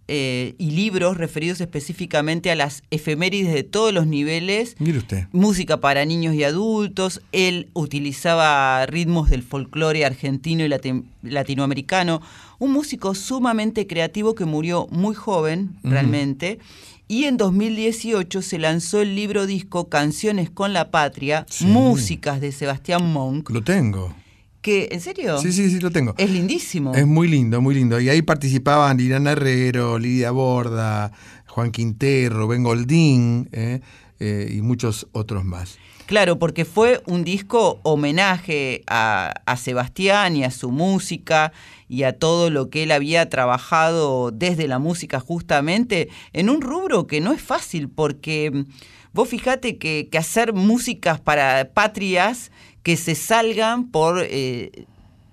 eh, y libros referidos específicamente a las efemérides de todos los niveles. Mire usted. Música para niños y adultos. Él utilizaba ritmos del folclore argentino y lati- latinoamericano. Un músico sumamente creativo que murió muy joven, realmente. Y en 2018 se lanzó el libro disco Canciones con la Patria, Sí. músicas de Sebastián Monk. Lo tengo. Que, ¿En serio? Sí, sí, sí, lo tengo. Es lindísimo. Es muy lindo, muy lindo. Y ahí participaban Liliana Herrero, Lidia Borda, Juan Quintero, Ben Goldín eh, eh, y muchos otros más. Claro, porque fue un disco homenaje a, a Sebastián y a su música y a todo lo que él había trabajado desde la música justamente en un rubro que no es fácil porque mm, vos fijate que, que hacer músicas para patrias que se salgan por eh,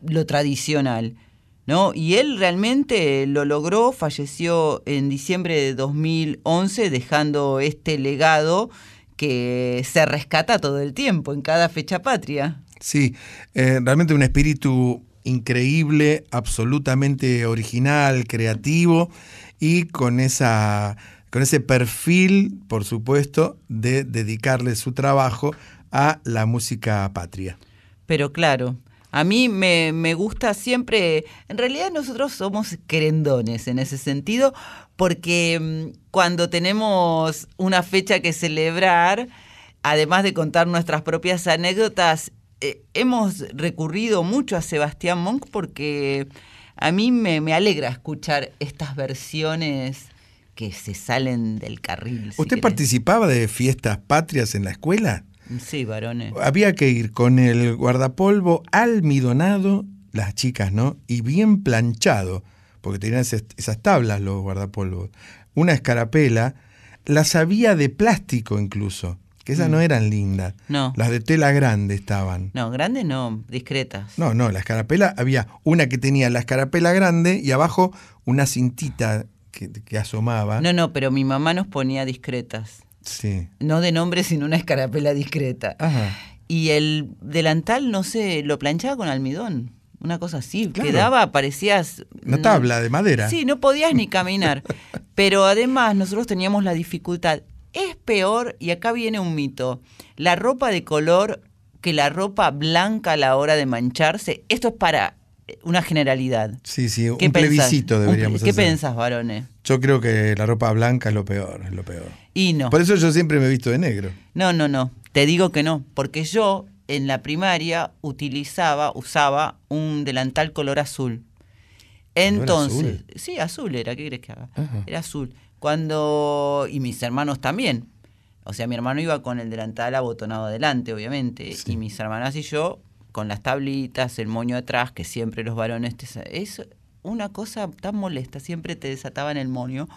lo tradicional. ¿No? Y él realmente lo logró, falleció en diciembre de 2011 dejando este legado que se rescata todo el tiempo, en cada fecha patria. Sí, eh, realmente un espíritu increíble, absolutamente original, creativo y con esa con ese perfil, por supuesto, de dedicarle su trabajo a la música patria. Pero claro, a mí me, me gusta siempre, en realidad nosotros somos querendones en ese sentido, porque mm, cuando tenemos una fecha que celebrar, además de contar nuestras propias anécdotas, eh, hemos recurrido mucho a Sebastián Monk porque a mí me, me alegra escuchar estas versiones que se salen del carril. ¿Usted participaba de fiestas patrias en la escuela? Sí, varones. Había que ir con el guardapolvo almidonado, las chicas, ¿no? Y bien planchado, porque tenían esas, tablas los guardapolvos. Una escarapela, las había de plástico incluso, que esas Mm. no eran lindas. No. Las de tela grande estaban. No, grandes no, discretas. No, no, la escarapela, había una que tenía la escarapela grande y abajo una cintita que, que asomaba. No, no, pero mi mamá nos ponía discretas. Sí. No de nombre, sino una escarapela discreta. Ajá. Y el delantal, no sé, lo planchaba con almidón. Una cosa así. Claro. Quedaba, parecías. Una no- tabla de madera. Sí, no podías ni caminar. Pero además, nosotros teníamos la dificultad. Es peor, y acá viene un mito: la ropa de color que la ropa blanca a la hora de mancharse. Esto es para una generalidad. Sí, sí, un ¿Qué plebiscito deberíamos ¿Qué hacer. pensás, varones? Yo creo que la ropa blanca es lo peor, es lo peor. Y no. Por eso yo siempre me he visto de negro. No, no, no. Te digo que no, porque yo en la primaria utilizaba, usaba un delantal color azul. Entonces, azul? sí, azul era, ¿qué crees que haga? Ajá. Era azul. Cuando y mis hermanos también. O sea, mi hermano iba con el delantal abotonado adelante, obviamente, y mis hermanas y yo con las tablitas, el moño atrás, que siempre los varones te es una cosa tan molesta, siempre te desataban el moño.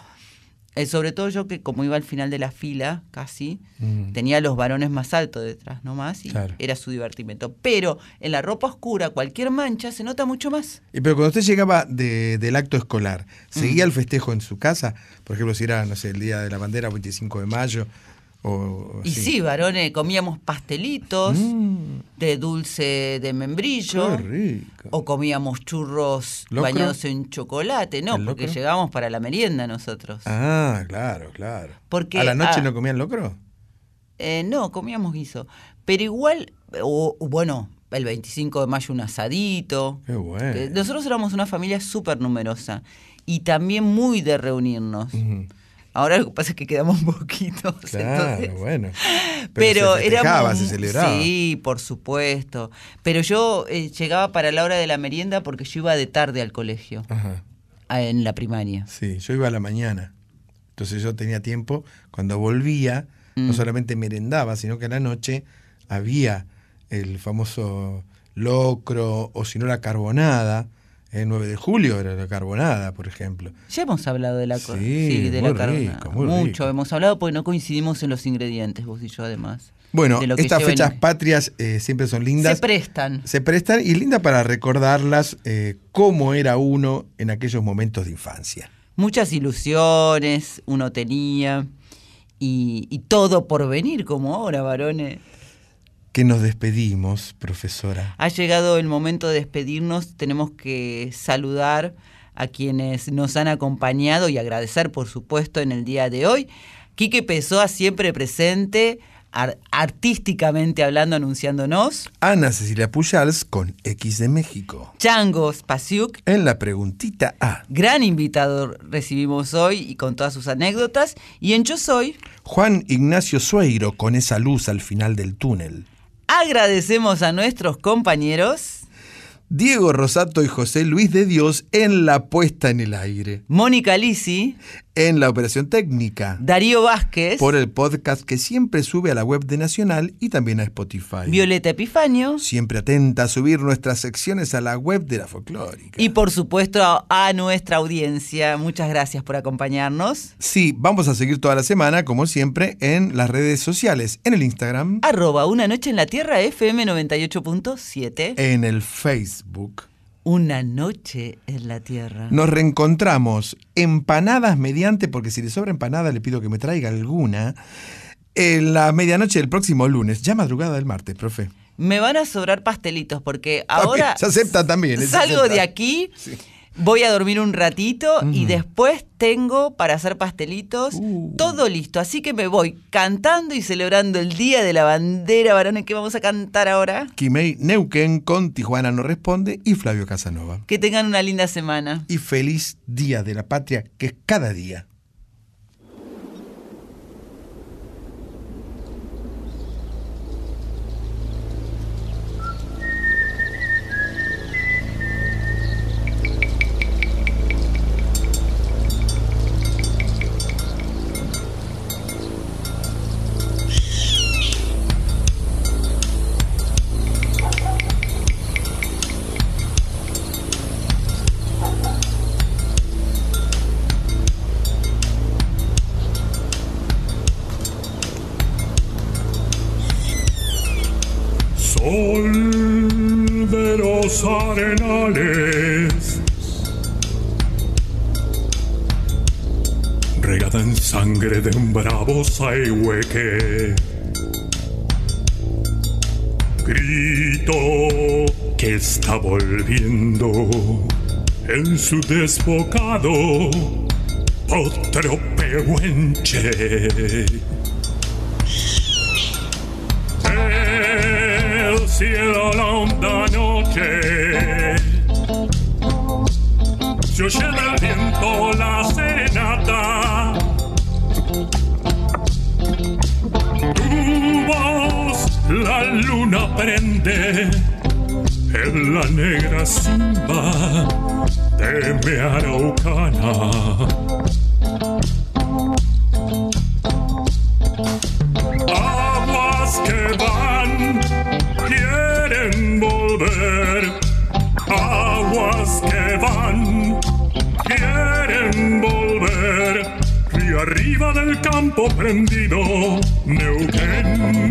Eh, sobre todo yo que como iba al final de la fila, casi, Mm. tenía los varones más altos detrás nomás y Claro. era su divertimento. Pero en la ropa oscura, cualquier mancha se nota mucho más. Y pero cuando usted llegaba de- del acto escolar, ¿seguía Mm. el festejo en su casa? Por ejemplo, si era, no sé, el Día de la Bandera, 25 de mayo, o... Y sí, varones, comíamos pastelitos de dulce de membrillo. Mm. Qué rico. O comíamos churros ¿Locro? bañados en chocolate, no, ¿El porque locro? llegábamos para la merienda nosotros. Ah, claro, claro. Porque, ¿A la noche ah, no comían locro? Eh, no, comíamos guiso. Pero igual, o, bueno, el 25 de mayo un asadito. Qué bueno. Eh, Nosotros éramos una familia súper numerosa y también muy de reunirnos. Ahora lo que pasa es que quedamos poquitos. Claro, entonces- bueno. Pero, se festejaba, éramos- se celebraba. Sí, por supuesto. Pero yo eh, llegaba para la hora de la merienda porque yo iba de tarde al colegio, Ajá. en la primaria. Sí, yo iba a la mañana. Entonces yo tenía tiempo, cuando volvía, Mm. no solamente merendaba, sino que a la noche había el famoso locro, o si no la carbonada. El 9 de julio era la carbonada, por ejemplo. Ya hemos hablado de la cor- Sí, de la carbonada. rico, Mucho rico. hemos hablado porque no coincidimos en los ingredientes, vos y yo además. Bueno, estas fechas en- patrias eh, siempre son lindas. Se prestan. Se prestan y linda para recordarlas eh, cómo era uno en aquellos momentos de infancia. Muchas ilusiones uno tenía y, y todo por venir como ahora, varones. Que nos despedimos, profesora. Ha llegado el momento de despedirnos, tenemos que saludar a quienes nos han acompañado y agradecer, por supuesto, en el día de hoy. Quique Pessoa siempre presente, ar- artísticamente hablando, anunciándonos. Ana Cecilia Pujals con X de México. Changos Pasiuk, En la preguntita A. gran invitado recibimos hoy y con todas sus anécdotas. Y en Yo Soy, Juan Ignacio Sueiro con esa luz al final del túnel. Agradecemos a nuestros compañeros. Diego Rosato y José Luis de Dios en la puesta en el aire. Mónica Lisi, En la operación técnica. Darío Vázquez, Por el podcast que siempre sube a la web de Nacional y también a Spotify. Violeta Epifanio Siempre atenta a subir nuestras secciones a la web de la folclórica. y por supuesto a, a nuestra audiencia. Muchas gracias por acompañarnos. Sí, vamos a seguir toda la semana, como siempre, en las redes sociales, en el Instagram, Arroba Una Noche en la Tierra FM 98.7. en el Facebook. Una Noche en la Tierra. Nos reencontramos empanadas mediante, porque si le sobra empanada le pido que me traiga alguna, en la medianoche del próximo lunes, ya madrugada del martes, profe. Me van a sobrar pastelitos porque También, ahora se acepta también. se salgo acepta. de aquí, voy a dormir un ratito y después tengo para hacer pastelitos Uh. todo listo. Así que me voy cantando y celebrando el Día de la Bandera, varones, que vamos a cantar ahora. Kimei Neuquén con Tijuana no responde y Flavio Casanova. Que tengan una linda semana. Y feliz Día de la Patria, que es cada día. Sangre de un bravo saihueque. Grito que está volviendo en su desbocado otro pehuenche. El cielo la honda noche se oye del viento la serenata tu voz la luna prende en la negra simba de mi araucana del campo prendido. Neuquén,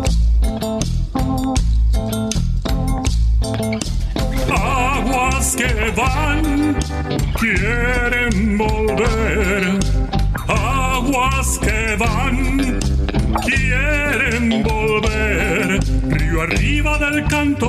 Arriba del canto